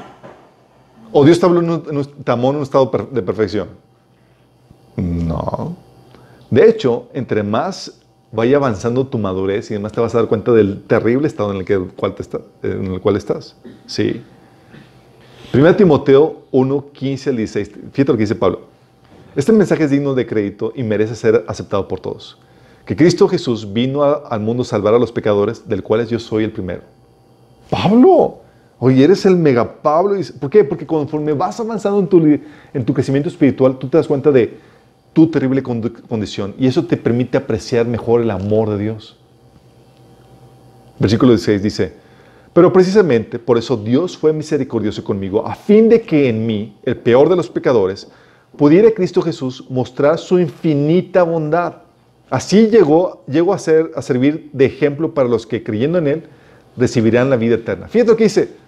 ¿O Dios te en un, estado de perfección? No. De hecho, entre más vaya avanzando tu madurez y además te vas a dar cuenta del terrible estado en el, que, cual, en el cual estás. Sí. 1 Timoteo 1, 15 al 16. Fíjate lo que dice Pablo. Este mensaje es digno de crédito y merece ser aceptado por todos. Que Cristo Jesús vino al mundo a salvar a los pecadores, del cuales yo soy el primero. Pablo, oye, eres el mega Pablo. ¿Por qué? Porque conforme vas avanzando en tu, en tu crecimiento espiritual, tú te das cuenta de tu terrible condición y eso te permite apreciar mejor el amor de Dios. Versículo 16 dice, pero precisamente por eso Dios fue misericordioso conmigo, a fin de que en mí, el peor de los pecadores, pudiera Cristo Jesús mostrar su infinita bondad. Así llegó, llegó a, ser, a servir de ejemplo para los que creyendo en Él recibirán la vida eterna. Fíjate lo que dice,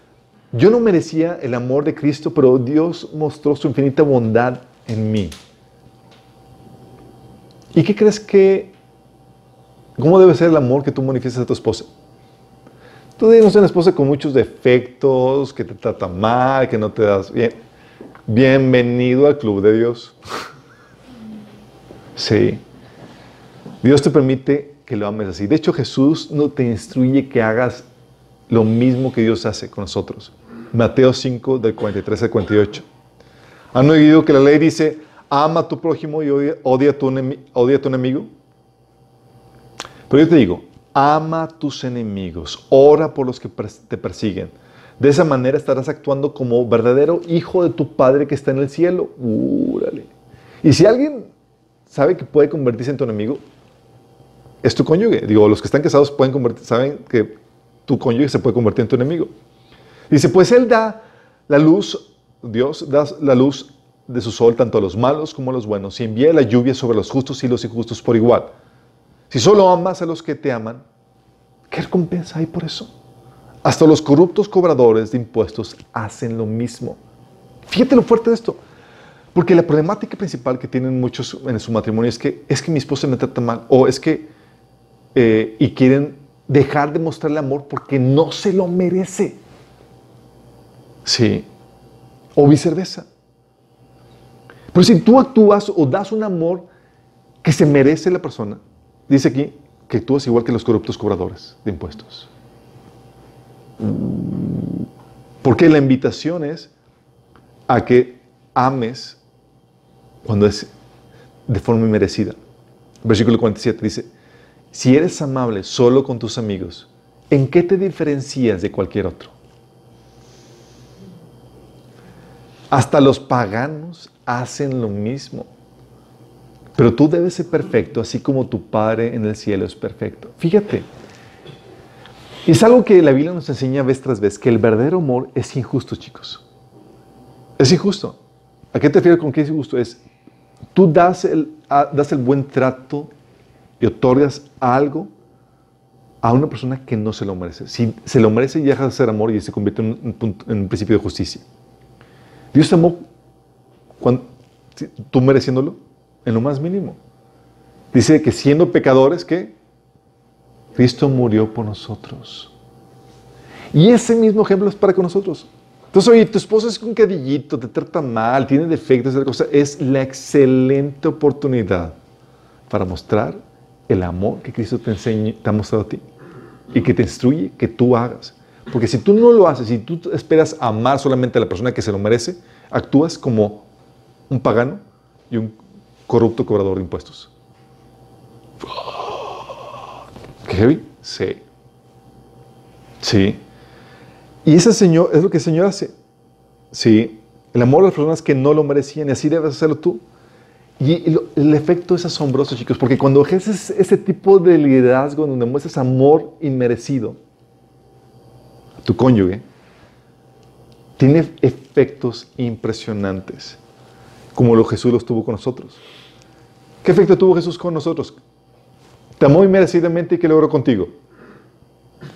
yo no merecía el amor de Cristo, pero Dios mostró su infinita bondad en mí. ¿Y qué crees que, cómo debe ser el amor que tú manifiestas a tu esposa? Tú tienes una esposa con muchos defectos, que te trata mal, que no te das bien. Bienvenido al club de Dios. sí. Dios te permite que lo ames así. De hecho, Jesús no te instruye que hagas lo mismo que Dios hace con nosotros. Mateo 5, del 43 al 48. Han oído que la ley dice, ama a tu prójimo y odia, a, tu odia a tu enemigo. Pero yo te digo, ama a tus enemigos, ora por los que te persiguen. De esa manera estarás actuando como verdadero hijo de tu Padre que está en el cielo. Úrale. Y si alguien sabe que puede convertirse en tu enemigo, es tu cónyuge. Digo, los que están casados pueden convertir, saben que tu cónyuge se puede convertir en tu enemigo. Dice, pues Él da la luz, Dios da la luz de su sol tanto a los malos como a los buenos y envía la lluvia sobre los justos y los injustos por igual. Si solo amas a los que te aman, ¿qué recompensa hay por eso? Hasta los corruptos cobradores de impuestos hacen lo mismo. Fíjate lo fuerte de esto. Porque la problemática principal que tienen muchos en su matrimonio es que es que mi esposa me trata mal o es que eh, y quieren dejar de mostrarle amor porque no se lo merece. Sí. O viceversa. Pero si tú actúas o das un amor que se merece la persona, dice aquí que actúas igual que los corruptos cobradores de impuestos. Porque la invitación es a que ames cuando es de forma inmerecida. Versículo 47 dice, si eres amable solo con tus amigos, ¿en qué te diferencias de cualquier otro? Hasta los paganos hacen lo mismo. Pero tú debes ser perfecto, así como tu Padre en el cielo es perfecto. Fíjate, es algo que la Biblia nos enseña vez tras vez, que el verdadero amor es injusto, chicos. Es injusto. ¿A qué te refieres con que es injusto? Es, tú das el, das el buen trato y otorgas algo a una persona que no se lo merece. Si se lo merece, y deja de ser amor y se convierte en un principio de justicia. Dios te amó tú mereciéndolo en lo más mínimo. Dice que siendo pecadores, que Cristo murió por nosotros. Y ese mismo ejemplo es para con nosotros. Entonces, oye, tu esposo es un cadillito, te trata mal, tiene defectos, esa cosa. Es la excelente oportunidad para mostrar el amor que Cristo te, te ha mostrado a ti y que te instruye que tú hagas. Porque si tú no lo haces, si tú esperas amar solamente a la persona que se lo merece, actúas como un pagano y un corrupto cobrador de impuestos. ¿Qué heavy? Sí. Sí. Y ese Señor es lo que el Señor hace. Sí. El amor a las personas que no lo merecían y así debes hacerlo tú. Y el, efecto es asombroso, chicos, porque cuando ejerces ese tipo de liderazgo donde muestras amor inmerecido tu cónyuge, tiene efectos impresionantes, como lo Jesús los tuvo con nosotros. ¿Qué efecto tuvo Jesús con nosotros? Te amó inmerecidamente y ¿qué logró contigo?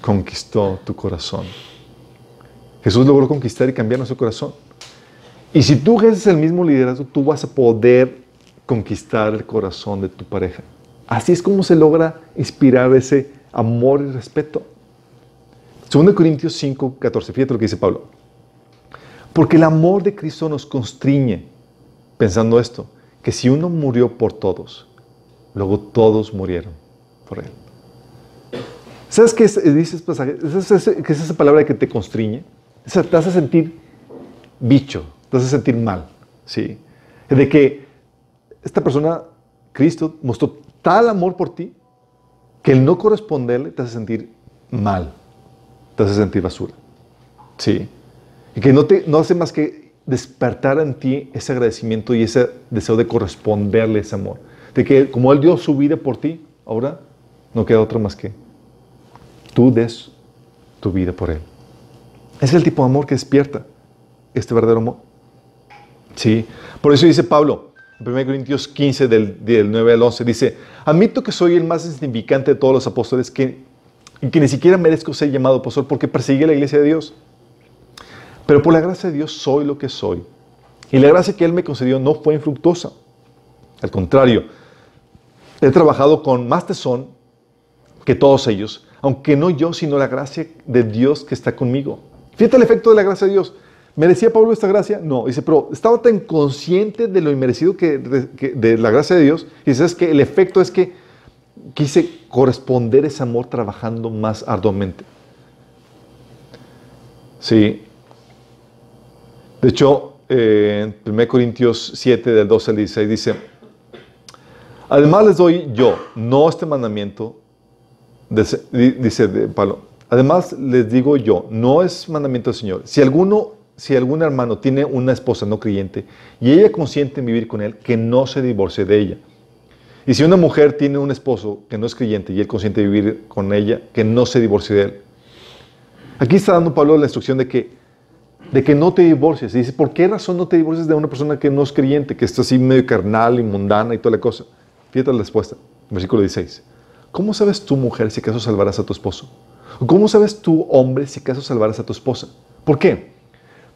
Conquistó tu corazón. Jesús logró conquistar y cambiar nuestro corazón. Y si tú ejerces el mismo liderazgo, tú vas a poder conquistar el corazón de tu pareja. Así es como se logra inspirar ese amor y respeto. 2 Corintios 5, 14. Fíjate lo que dice Pablo. Porque el amor de Cristo nos constriñe, pensando esto, que si uno murió por todos, luego todos murieron por él. ¿Sabes qué dice pasaje? ¿Qué es esa palabra que te constriñe? te hace sentir bicho, te hace sentir mal. ¿sí? De que esta persona, Cristo, mostró tal amor por ti que el no corresponderle te hace sentir mal, te hace sentir basura. ¿Sí? Y que no, te, no hace más que despertar en ti ese agradecimiento y ese deseo de corresponderle ese amor. De que como Él dio su vida por ti, ahora no queda otro más que tú des tu vida por Él. Es el tipo de amor que despierta este verdadero amor. Sí, por eso dice Pablo, en 1 Corintios 15, del, del 9 al 11, dice, admito que soy el más insignificante de todos los apóstoles, que, que ni siquiera merezco ser llamado apóstol porque perseguí a la iglesia de Dios. Pero por la gracia de Dios soy lo que soy. Y la gracia que Él me concedió no fue infructuosa. Al contrario, he trabajado con más tesón que todos ellos, aunque no yo, sino la gracia de Dios que está conmigo. Fíjate el efecto de la gracia de Dios. ¿Merecía Pablo esta gracia? No. Dice, pero estaba tan consciente de lo inmerecido que, de la gracia de Dios. Y dice, es que el efecto es que quise corresponder ese amor trabajando más arduamente. Sí. De hecho, eh, en 1 Corintios 7, del 12 al 16, dice, además les doy yo, no este mandamiento, dice Pablo, además les digo yo, no es mandamiento del Señor, si alguno, si algún hermano tiene una esposa no creyente y ella consiente en vivir con él, que no se divorcie de ella. Y si una mujer tiene un esposo que no es creyente y él consiente vivir con ella, que no se divorcie de él. Aquí está dando Pablo la instrucción de que de que no te divorcies. Y dice, ¿por qué razón no te divorcies de una persona que no es creyente, que está así medio carnal y mundana y toda la cosa? Fíjate la respuesta, versículo 16. ¿Cómo sabes tú, mujer, si acaso salvarás a tu esposo? ¿Cómo sabes tú, hombre, si acaso salvarás a tu esposa? ¿Por qué?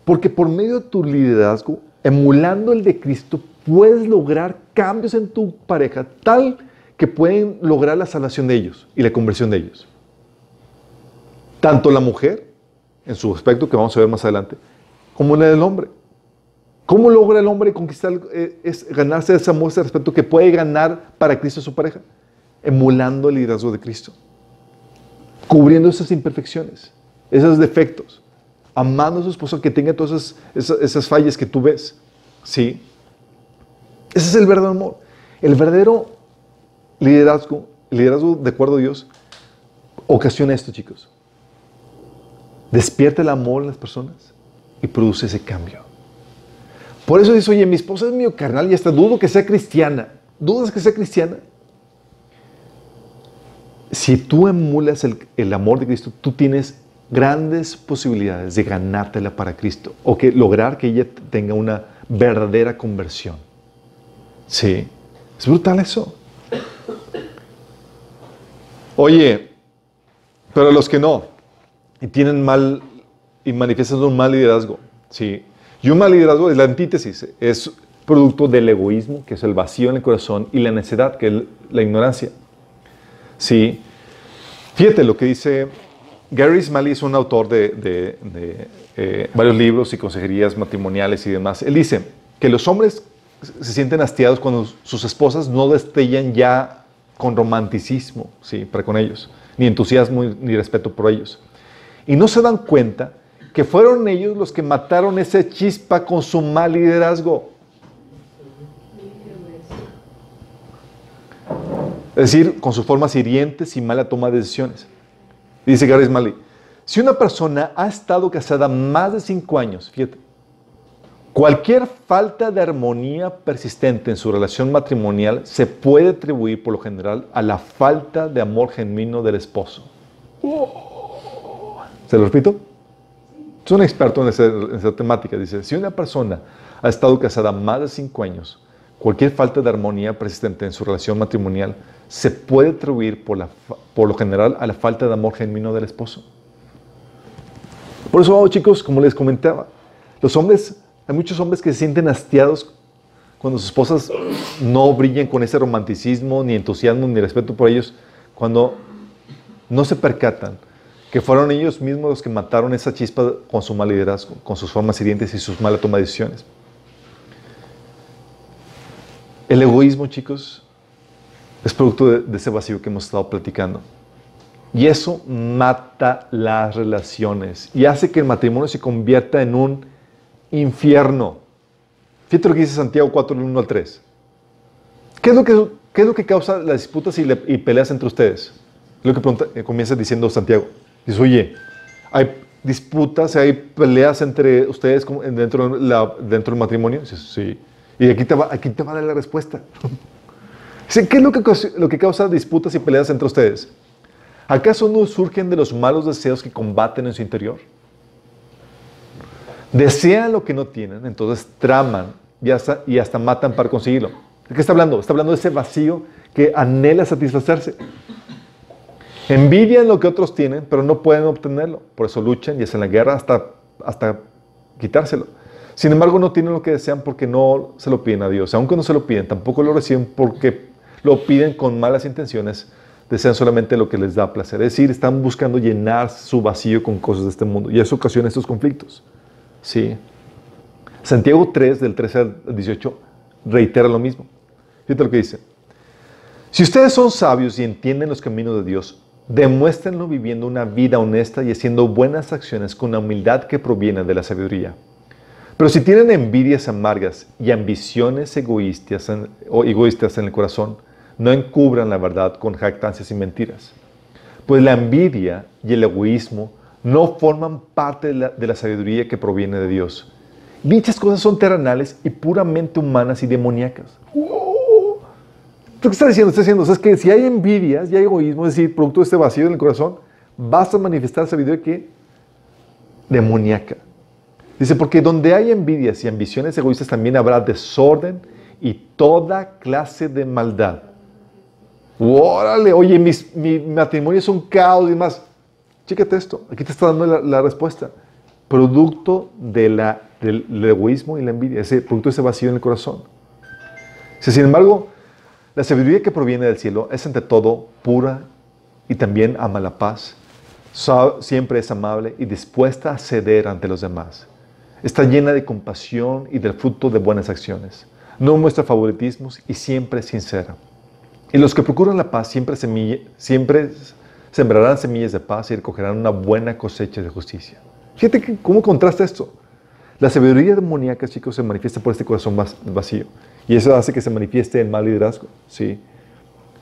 Porque por medio de tu liderazgo, emulando el de Cristo, puedes lograr cambios en tu pareja tal que pueden lograr la salvación de ellos y la conversión de ellos. Tanto la mujer en su aspecto, que vamos a ver más adelante, como la del hombre. ¿Cómo logra el hombre conquistar, eh, es ganarse esa muestra de respeto que puede ganar para Cristo a su pareja? Emulando el liderazgo de Cristo. Cubriendo esas imperfecciones, esos defectos. amando a su esposo que tenga todas esas, esas, fallas que tú ves. ¿Sí? Ese es el verdadero amor. El verdadero liderazgo, el liderazgo de acuerdo a Dios, ocasiona esto, chicos. Despierta el amor en las personas y produce ese cambio. Por eso dice, oye, mi esposa es mío carnal y hasta dudo que sea cristiana. ¿Dudas que sea cristiana? Si tú emulas el, el amor de Cristo, tú tienes grandes posibilidades de ganártela para Cristo o que lograr que ella tenga una verdadera conversión. Sí, es brutal eso. Oye, pero los que no y tienen mal y manifiestan un mal liderazgo, sí. Y un mal liderazgo es la antítesis, es producto del egoísmo, que es el vacío en el corazón, y la necedad, que es la ignorancia. Sí. Fíjate lo que dice Gary Smalley es un autor de, eh, varios libros y consejerías matrimoniales y demás. Él dice que los hombres se sienten hastiados cuando sus esposas no destellan ya con romanticismo, ¿sí? Para con ellos, ni entusiasmo ni respeto por ellos. Y no se dan cuenta que fueron ellos los que mataron esa chispa con su mal liderazgo. Es decir, con sus formas hirientes y mala toma de decisiones. Dice Gary Smalley, si una persona ha estado casada más de cinco años, fíjate, cualquier falta de armonía persistente en su relación matrimonial se puede atribuir por lo general a la falta de amor genuino del esposo. ¿Se lo repito? Es un experto en esa, en esa temática. Dice, si una persona ha estado casada más de cinco años, cualquier falta de armonía persistente en su relación matrimonial se puede atribuir por, la, por lo general a la falta de amor genuino del esposo. Por eso, chicos, como les comentaba, los hombres, hay muchos hombres que se sienten hastiados cuando sus esposas no brillan con ese romanticismo, ni entusiasmo, ni respeto por ellos, cuando no se percatan que fueron ellos mismos los que mataron esa chispa con su mal liderazgo, con sus formas hirientes y sus malas toma de decisiones. El egoísmo, chicos, es producto de, ese vacío que hemos estado platicando. Y eso mata las relaciones y hace que el matrimonio se convierta en un infierno. Fíjate lo que dice Santiago 4, 1 al 3. ¿Qué es lo que, es lo que causa las disputas y, peleas entre ustedes? Lo que eh, comienza diciendo Santiago. Dice, oye, hay disputas, hay peleas entre ustedes dentro, dentro del matrimonio. Dice, sí. Y aquí te va, aquí te va a dar la respuesta. ¿Qué es lo que, lo que causa disputas y peleas entre ustedes? ¿Acaso no surgen de los malos deseos que combaten en su interior? Desean lo que no tienen, entonces traman y hasta, y hasta matan para conseguirlo. ¿De qué está hablando? Está hablando de ese vacío que anhela satisfacerse. Envidian lo que otros tienen, pero no pueden obtenerlo. Por eso luchan y hacen la guerra hasta, hasta quitárselo. Sin embargo, no tienen lo que desean porque no se lo piden a Dios. Aunque no se lo piden, tampoco lo reciben porque lo piden con malas intenciones, desean solamente lo que les da placer. Es decir, están buscando llenar su vacío con cosas de este mundo y eso ocasiona estos conflictos. Sí. Santiago 3, del 13 al 18, reitera lo mismo. Fíjate lo que dice. Si ustedes son sabios y entienden los caminos de Dios, demuéstrenlo viviendo una vida honesta y haciendo buenas acciones con la humildad que proviene de la sabiduría. Pero si tienen envidias amargas y ambiciones egoístas o egoístas en el corazón, no encubran la verdad con jactancias y mentiras. Pues la envidia y el egoísmo no forman parte de la, sabiduría que proviene de Dios. Dichas cosas son terrenales y puramente humanas y demoníacas. ¿Qué está diciendo? Está diciendo, es que si hay envidias y hay egoísmo, es decir, producto de este vacío en el corazón, vas a manifestar sabiduría que demoníaca. Dice, porque donde hay envidias y ambiciones egoístas también habrá desorden y toda clase de maldad. Órale, oye, mi matrimonio es un caos y demás. Chécate esto, aquí te está dando la, respuesta. Producto del, egoísmo y la envidia, ese producto de ese vacío en el corazón. sin embargo, la sabiduría que proviene del cielo es ante todo pura y también ama la paz. Siempre es amable y dispuesta a ceder ante los demás. Está llena de compasión y del fruto de buenas acciones. No muestra favoritismos y siempre es sincera. Y los que procuran la paz siempre, siempre sembrarán semillas de paz y recogerán una buena cosecha de justicia. Fíjate cómo contrasta esto. La sabiduría demoníaca, chicos, se manifiesta por este corazón vacío. Y eso hace que se manifieste el mal liderazgo, ¿sí?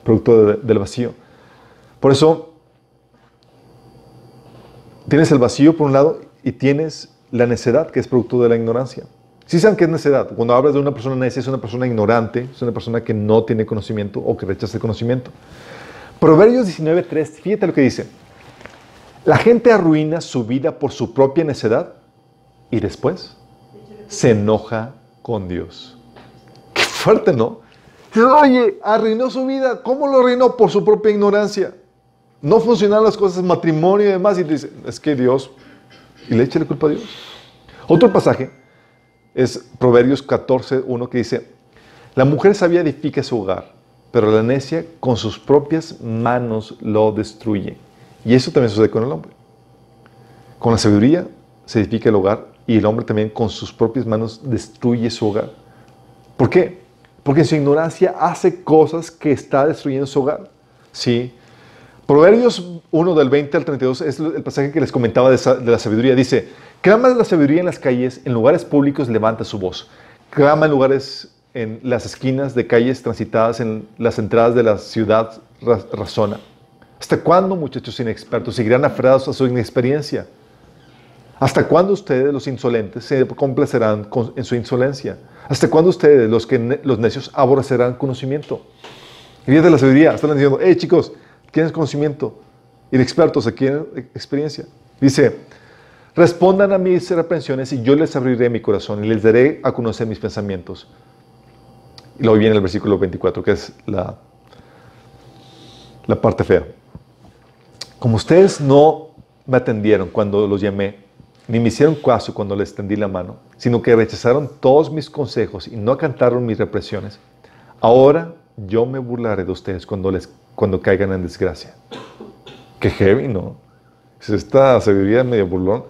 Producto del vacío. Por eso, tienes el vacío por un lado y tienes la necedad, que es producto de la ignorancia. Si saben qué es necedad? Cuando hablas de una persona necia, es una persona ignorante, es una persona que no tiene conocimiento o que rechaza el conocimiento. Proverbios 19.3, fíjate lo que dice. La gente arruina su vida por su propia necedad y después se enoja con Dios. Qué fuerte, ¿no? Oye, arruinó su vida. ¿Cómo lo arruinó? Por su propia ignorancia. No funcionan las cosas, matrimonio y demás. Y dice, es que Dios, y le echa la culpa a Dios. Otro pasaje es Proverbios 14, 1 que dice, la mujer sabia edifica su hogar, pero la necia con sus propias manos lo destruye. Y eso también sucede con el hombre. Con la sabiduría se edifica el hogar y el hombre también con sus propias manos destruye su hogar. ¿Por qué? Porque en su ignorancia hace cosas que está destruyendo su hogar. ¿Sí? Proverbios 1 del 20 al 32 es el pasaje que les comentaba de, la sabiduría. Dice, clama la sabiduría en las calles, en lugares públicos levanta su voz. Clama en lugares, en las esquinas de calles transitadas, en las entradas de la ciudad, razona. ¿Hasta cuándo, muchachos inexpertos, seguirán aferrados a su inexperiencia? ¿Hasta cuándo ustedes, los insolentes, se complacerán en su insolencia? ¿Hasta cuándo ustedes, los, que los necios, aborrecerán conocimiento? Y de la sabiduría, están diciendo, hey chicos, ¿Quieren conocimiento? Y de expertos, quieren experiencia? Dice, respondan a mis reprensiones y yo les abriré mi corazón y les daré a conocer mis pensamientos. Y luego viene el versículo 24, que es la, la parte fea. Como ustedes no me atendieron cuando los llamé, ni me hicieron caso cuando les tendí la mano, sino que rechazaron todos mis consejos y no acantaron mis represiones, ahora yo me burlaré de ustedes cuando les cuando caigan en desgracia. Qué heavy, ¿no? Esta sabiduría medio burlón.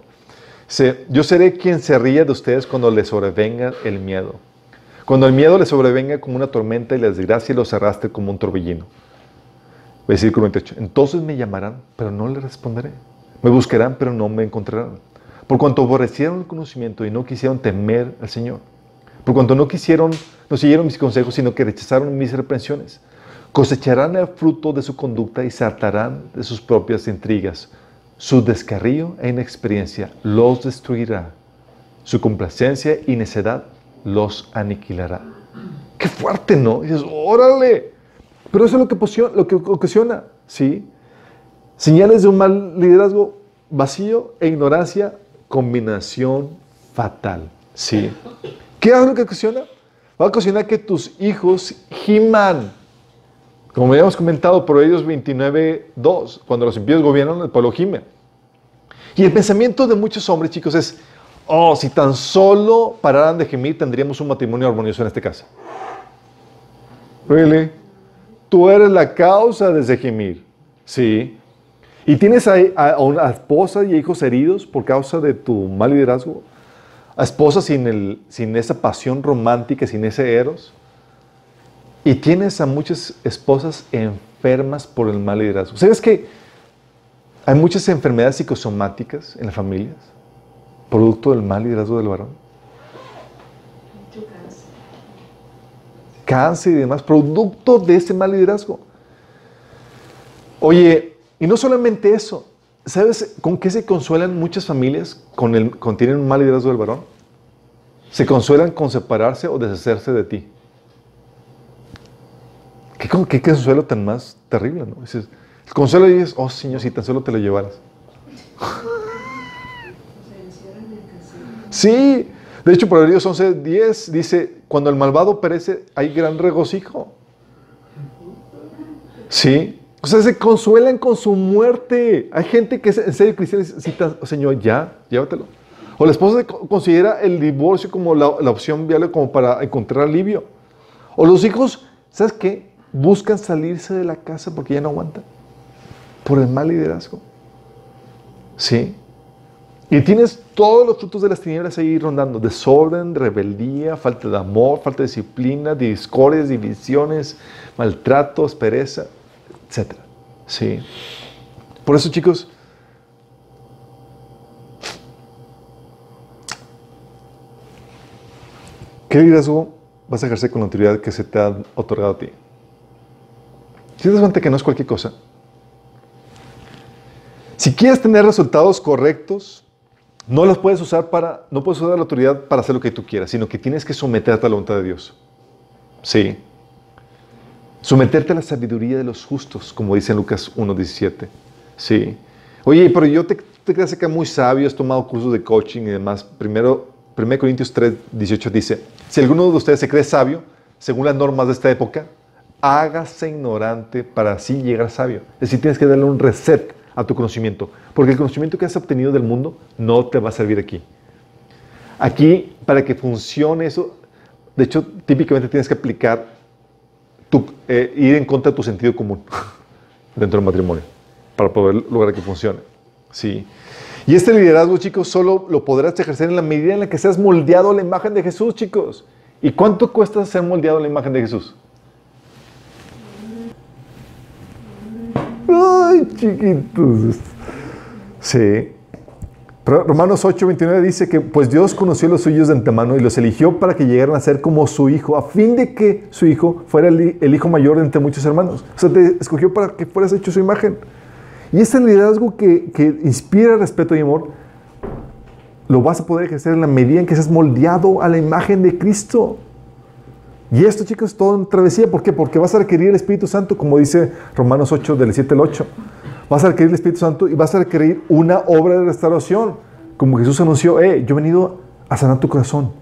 yo seré quien se ría de ustedes cuando les sobrevenga el miedo. Cuando el miedo les sobrevenga como una tormenta y la desgracia los arrastre como un torbellino. Versículo 28. Entonces me llamarán, pero no les responderé. Me buscarán, pero no me encontrarán. Por cuanto aborrecieron el conocimiento y no quisieron temer al Señor. Por cuanto no quisieron, no siguieron mis consejos, sino que rechazaron mis reprensiones cosecharán el fruto de su conducta y saltarán de sus propias intrigas. Su descarrío e inexperiencia los destruirá. Su complacencia y necedad los aniquilará. Qué fuerte, ¿no? Dices, órale. Pero eso es lo que, lo que ocasiona, ¿sí? Señales de un mal liderazgo, vacío e ignorancia, combinación fatal, ¿sí? ¿Qué es lo que ocasiona? Va a ocasionar que tus hijos giman como habíamos comentado, por ellos 29.2, cuando los impíos gobiernan, el pueblo gime. Y el pensamiento de muchos hombres, chicos, es, oh, si tan solo pararan de gemir, tendríamos un matrimonio armonioso en este caso. Really? Tú eres la causa de ese gemir. Sí. Y tienes a, una esposa y hijos heridos por causa de tu mal liderazgo. A esposa sin, el, sin esa pasión romántica, sin ese eros. Y tienes a muchas esposas enfermas por el mal liderazgo. ¿Sabes que hay muchas enfermedades psicosomáticas en las familias? Producto del mal liderazgo del varón. Cáncer. Cáncer y demás, producto de ese mal liderazgo. Oye, y no solamente eso, ¿sabes con qué se consuelan muchas familias con el, con tienen un mal liderazgo del varón? Se consuelan con separarse o deshacerse de ti. ¿Qué, consuelo tan más terrible, ¿no? Dices, el consuelo dices, oh Señor, si tan solo te lo llevaras. sí, de hecho, Proverbios 11, 10 dice, cuando el malvado perece, hay gran regocijo. Sí, o sea, se consuelan con su muerte. Hay gente que en serio cristiana dice, Señor, ya, llévatelo. O la esposa considera el divorcio como la, la opción viable como para encontrar alivio. O los hijos, ¿sabes qué? buscan salirse de la casa porque ya no aguantan. Por el mal liderazgo. ¿Sí? Y tienes todos los frutos de las tinieblas ahí rondando. Desorden, rebeldía, falta de amor, falta de disciplina, discordias, divisiones, maltratos, pereza, etc. Sí. Por eso, chicos, ¿qué liderazgo vas a ejercer con la autoridad que se te ha otorgado a ti? Si te das cuenta que no es cualquier cosa. Si quieres tener resultados correctos, no los puedes usar para, no puedes usar la autoridad para hacer lo que tú quieras, sino que tienes que someterte a la voluntad de Dios. Sí. Someterte a la sabiduría de los justos, como dice en Lucas 1.17. Sí. Oye, pero yo te, te crees que muy sabio, has tomado cursos de coaching y demás. Primero, 1 Corintios 3.18 dice, si alguno de ustedes se cree sabio, según las normas de esta época, hágase ignorante para así llegar sabio. Es decir, tienes que darle un reset a tu conocimiento, porque el conocimiento que has obtenido del mundo no te va a servir aquí. Aquí, para que funcione eso, de hecho, típicamente tienes que aplicar, tu, eh, ir en contra de tu sentido común dentro del matrimonio, para poder lograr que funcione. Sí. Y este liderazgo, chicos, solo lo podrás ejercer en la medida en la que seas moldeado a la imagen de Jesús, chicos. ¿Y cuánto cuesta ser moldeado a la imagen de Jesús? Ay, chiquitos. Sí. Romanos 8, 29 dice que pues Dios conoció los suyos de antemano y los eligió para que llegaran a ser como su hijo, a fin de que su hijo fuera el, hijo mayor entre muchos hermanos. O sea, te escogió para que fueras hecho su imagen. Y este liderazgo que, que inspira respeto y amor, lo vas a poder ejercer en la medida en que seas moldeado a la imagen de Cristo. Y esto, chicos, todo en travesía. ¿Por qué? Porque vas a requerir el Espíritu Santo, como dice Romanos 8, del 7 al 8. Vas a requerir el Espíritu Santo y vas a requerir una obra de restauración. Como Jesús anunció, eh, yo he venido a sanar tu corazón.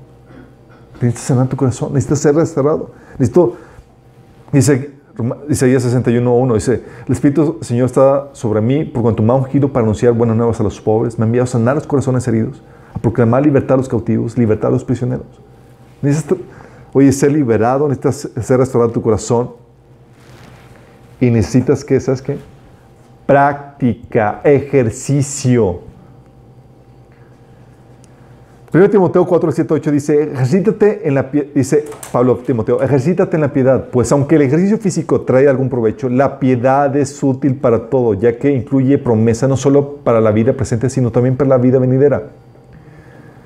Necesitas sanar tu corazón, necesitas ser restaurado. Necesito, dice Isaías 61.1, dice, el Espíritu Señor está sobre mí por cuanto me ha ungido para anunciar buenas nuevas a los pobres, me ha enviado a sanar los corazones heridos, a proclamar libertad a los cautivos, libertad a los prisioneros. Necesitas Oye, ser liberado, necesitas ser restaurado tu corazón. Y necesitas que, ¿sabes qué? Práctica, ejercicio. 1 Timoteo 4, 7, 8 dice, ejercítate en la dice Pablo Timoteo, ejercítate en la piedad, pues aunque el ejercicio físico trae algún provecho, la piedad es útil para todo, ya que incluye promesa no solo para la vida presente, sino también para la vida venidera.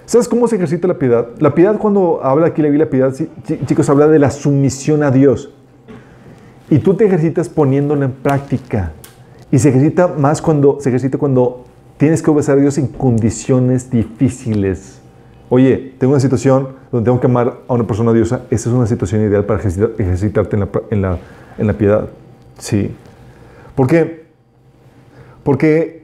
¿Sabes cómo se ejercita la piedad? La piedad, cuando habla aquí la Biblia, piedad, chicos, habla de la sumisión a Dios. Y tú te ejercitas poniéndolo en práctica. Y se ejercita más cuando se ejercita cuando tienes que obedecer a Dios en condiciones difíciles. Oye, tengo una situación donde tengo que amar a una persona diosa. Esa es una situación ideal para ejercitarte en la, en la, en la piedad. Sí. ¿Por qué? Porque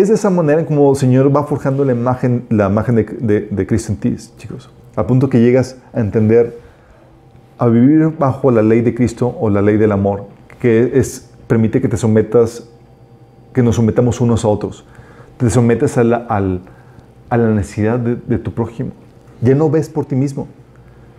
es de esa manera como el Señor va forjando la imagen, la imagen de, Cristo en ti, chicos. A punto que llegas a entender, a vivir bajo la ley de Cristo o la ley del amor, que es, permite que te sometas, que nos sometamos unos a otros. Te sometes a la, a la necesidad de, tu prójimo. Ya no ves por ti mismo.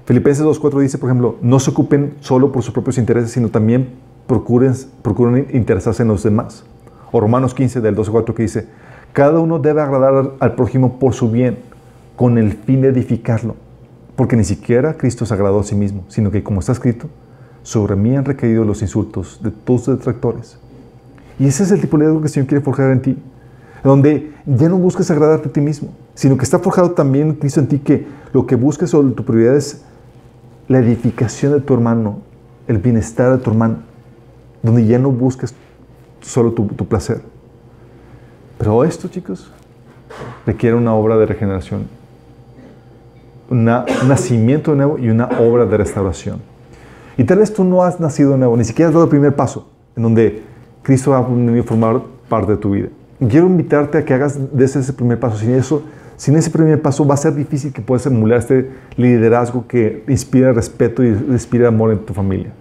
Filipenses 2.4 dice, por ejemplo, no se ocupen solo por sus propios intereses, sino también procuren, procuren interesarse en los demás. O Romanos 15 del 12 4 que dice, cada uno debe agradar al prójimo por su bien, con el fin de edificarlo. Porque ni siquiera Cristo se agradó a sí mismo, sino que como está escrito, sobre mí han recaído los insultos de tus detractores. Y ese es el tipo de algo que el Señor quiere forjar en ti, donde ya no busques agradarte a ti mismo, sino que está forjado también Cristo en ti, que lo que busques sobre tu prioridad es la edificación de tu hermano, el bienestar de tu hermano, donde ya no busques solo tu, placer. Pero esto, chicos, requiere una obra de regeneración, un nacimiento de nuevo y una obra de restauración. Y tal vez tú no has nacido de nuevo, ni siquiera has dado el primer paso, en donde Cristo va a formar parte de tu vida. quiero invitarte a que hagas de ese, primer paso. Sin eso, sin ese primer paso va a ser difícil que puedas emular este liderazgo que inspira respeto y inspira amor en tu familia.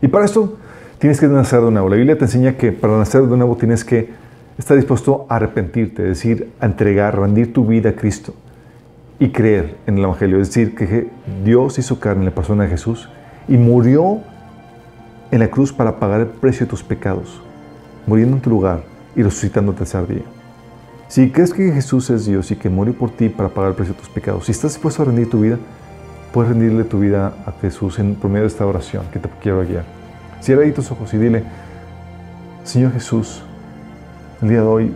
Y para esto Tienes que nacer de nuevo. La Biblia te enseña que para nacer de nuevo tienes que estar dispuesto a arrepentirte, es decir, a entregar, rendir tu vida a Cristo y creer en el Evangelio. Es decir, que Dios hizo carne en la persona de Jesús y murió en la cruz para pagar el precio de tus pecados, muriendo en tu lugar y resucitando el tercer día. Si crees que Jesús es Dios y que murió por ti para pagar el precio de tus pecados, si estás dispuesto a rendir tu vida, puedes rendirle tu vida a Jesús en, por medio de esta oración que te quiero guiar. Cierra ahí tus ojos y dile, Señor Jesús, el día de hoy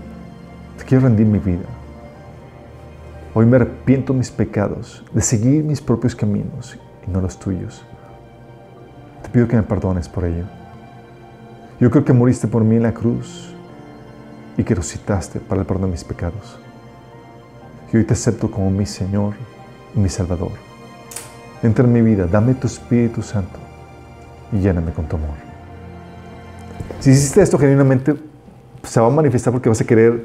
te quiero rendir mi vida. Hoy me arrepiento de mis pecados, de seguir mis propios caminos y no los tuyos. Te pido que me perdones por ello. Yo creo que moriste por mí en la cruz y que resucitaste para el perdón de mis pecados. Y hoy te acepto como mi Señor y mi Salvador. Entra en mi vida, dame tu Espíritu Santo y lléname con tu amor. Si hiciste esto genuinamente, se va a manifestar porque vas a querer,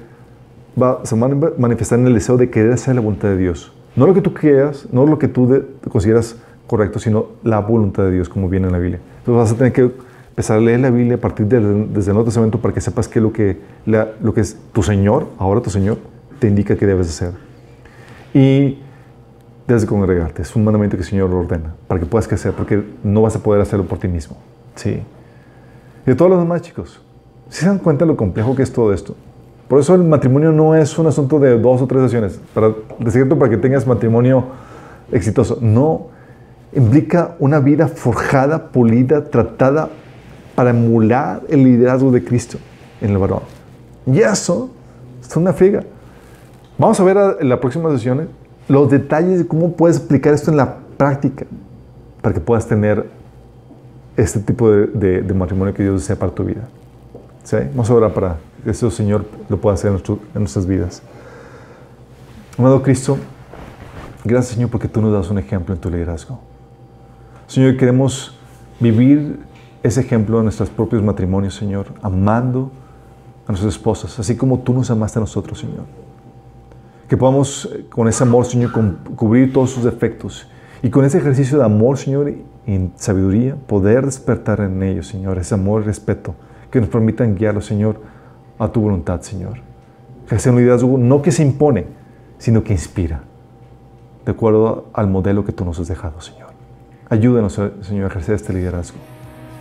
va, se va a manifestar en el deseo de querer hacer la voluntad de Dios. No lo que tú quieras, no lo que tú consideras correcto, sino la voluntad de Dios, como viene en la Biblia. Entonces vas a tener que empezar a leer la Biblia a partir de, desde el Nuevo Testamento para que sepas que lo que, lo que es tu Señor, ahora tu Señor, te indica que debes hacer. Y debes de congregarte. Es un mandamiento que el Señor ordena para que puedas crecer, porque no vas a poder hacerlo por ti mismo. Sí. Y de todos los demás, chicos, si se dan cuenta de lo complejo que es todo esto? Por eso el matrimonio no es un asunto de dos o tres sesiones, para, de cierto, para que tengas matrimonio exitoso. No, implica una vida forjada, pulida, tratada para emular el liderazgo de Cristo en el varón. Y eso es una friega. Vamos a ver en la próxima sesión los detalles de cómo puedes aplicar esto en la práctica para que puedas tener este tipo de, matrimonio que Dios desea para tu vida. ¿Sí? Vamos a orar para que eso Señor lo pueda hacer en, en nuestras vidas. Amado Cristo, gracias Señor porque tú nos das un ejemplo en tu liderazgo. Señor, queremos vivir ese ejemplo en nuestros propios matrimonios, Señor, amando a nuestras esposas, así como tú nos amaste a nosotros, Señor. Que podamos eh, con ese amor, Señor, cubrir todos sus defectos y con ese ejercicio de amor, Señor, y sabiduría, poder despertar en ellos, Señor, ese amor y respeto que nos permitan guiarlos, Señor, a tu voluntad, Señor. Sea un liderazgo no que se impone, sino que inspira, de acuerdo al modelo que tú nos has dejado, Señor. Ayúdanos, Señor, a ejercer este liderazgo.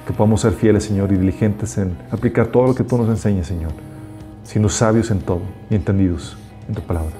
Que podamos ser fieles, Señor, y diligentes en aplicar todo lo que tú nos enseñas, Señor, siendo sabios en todo y entendidos en tu palabra.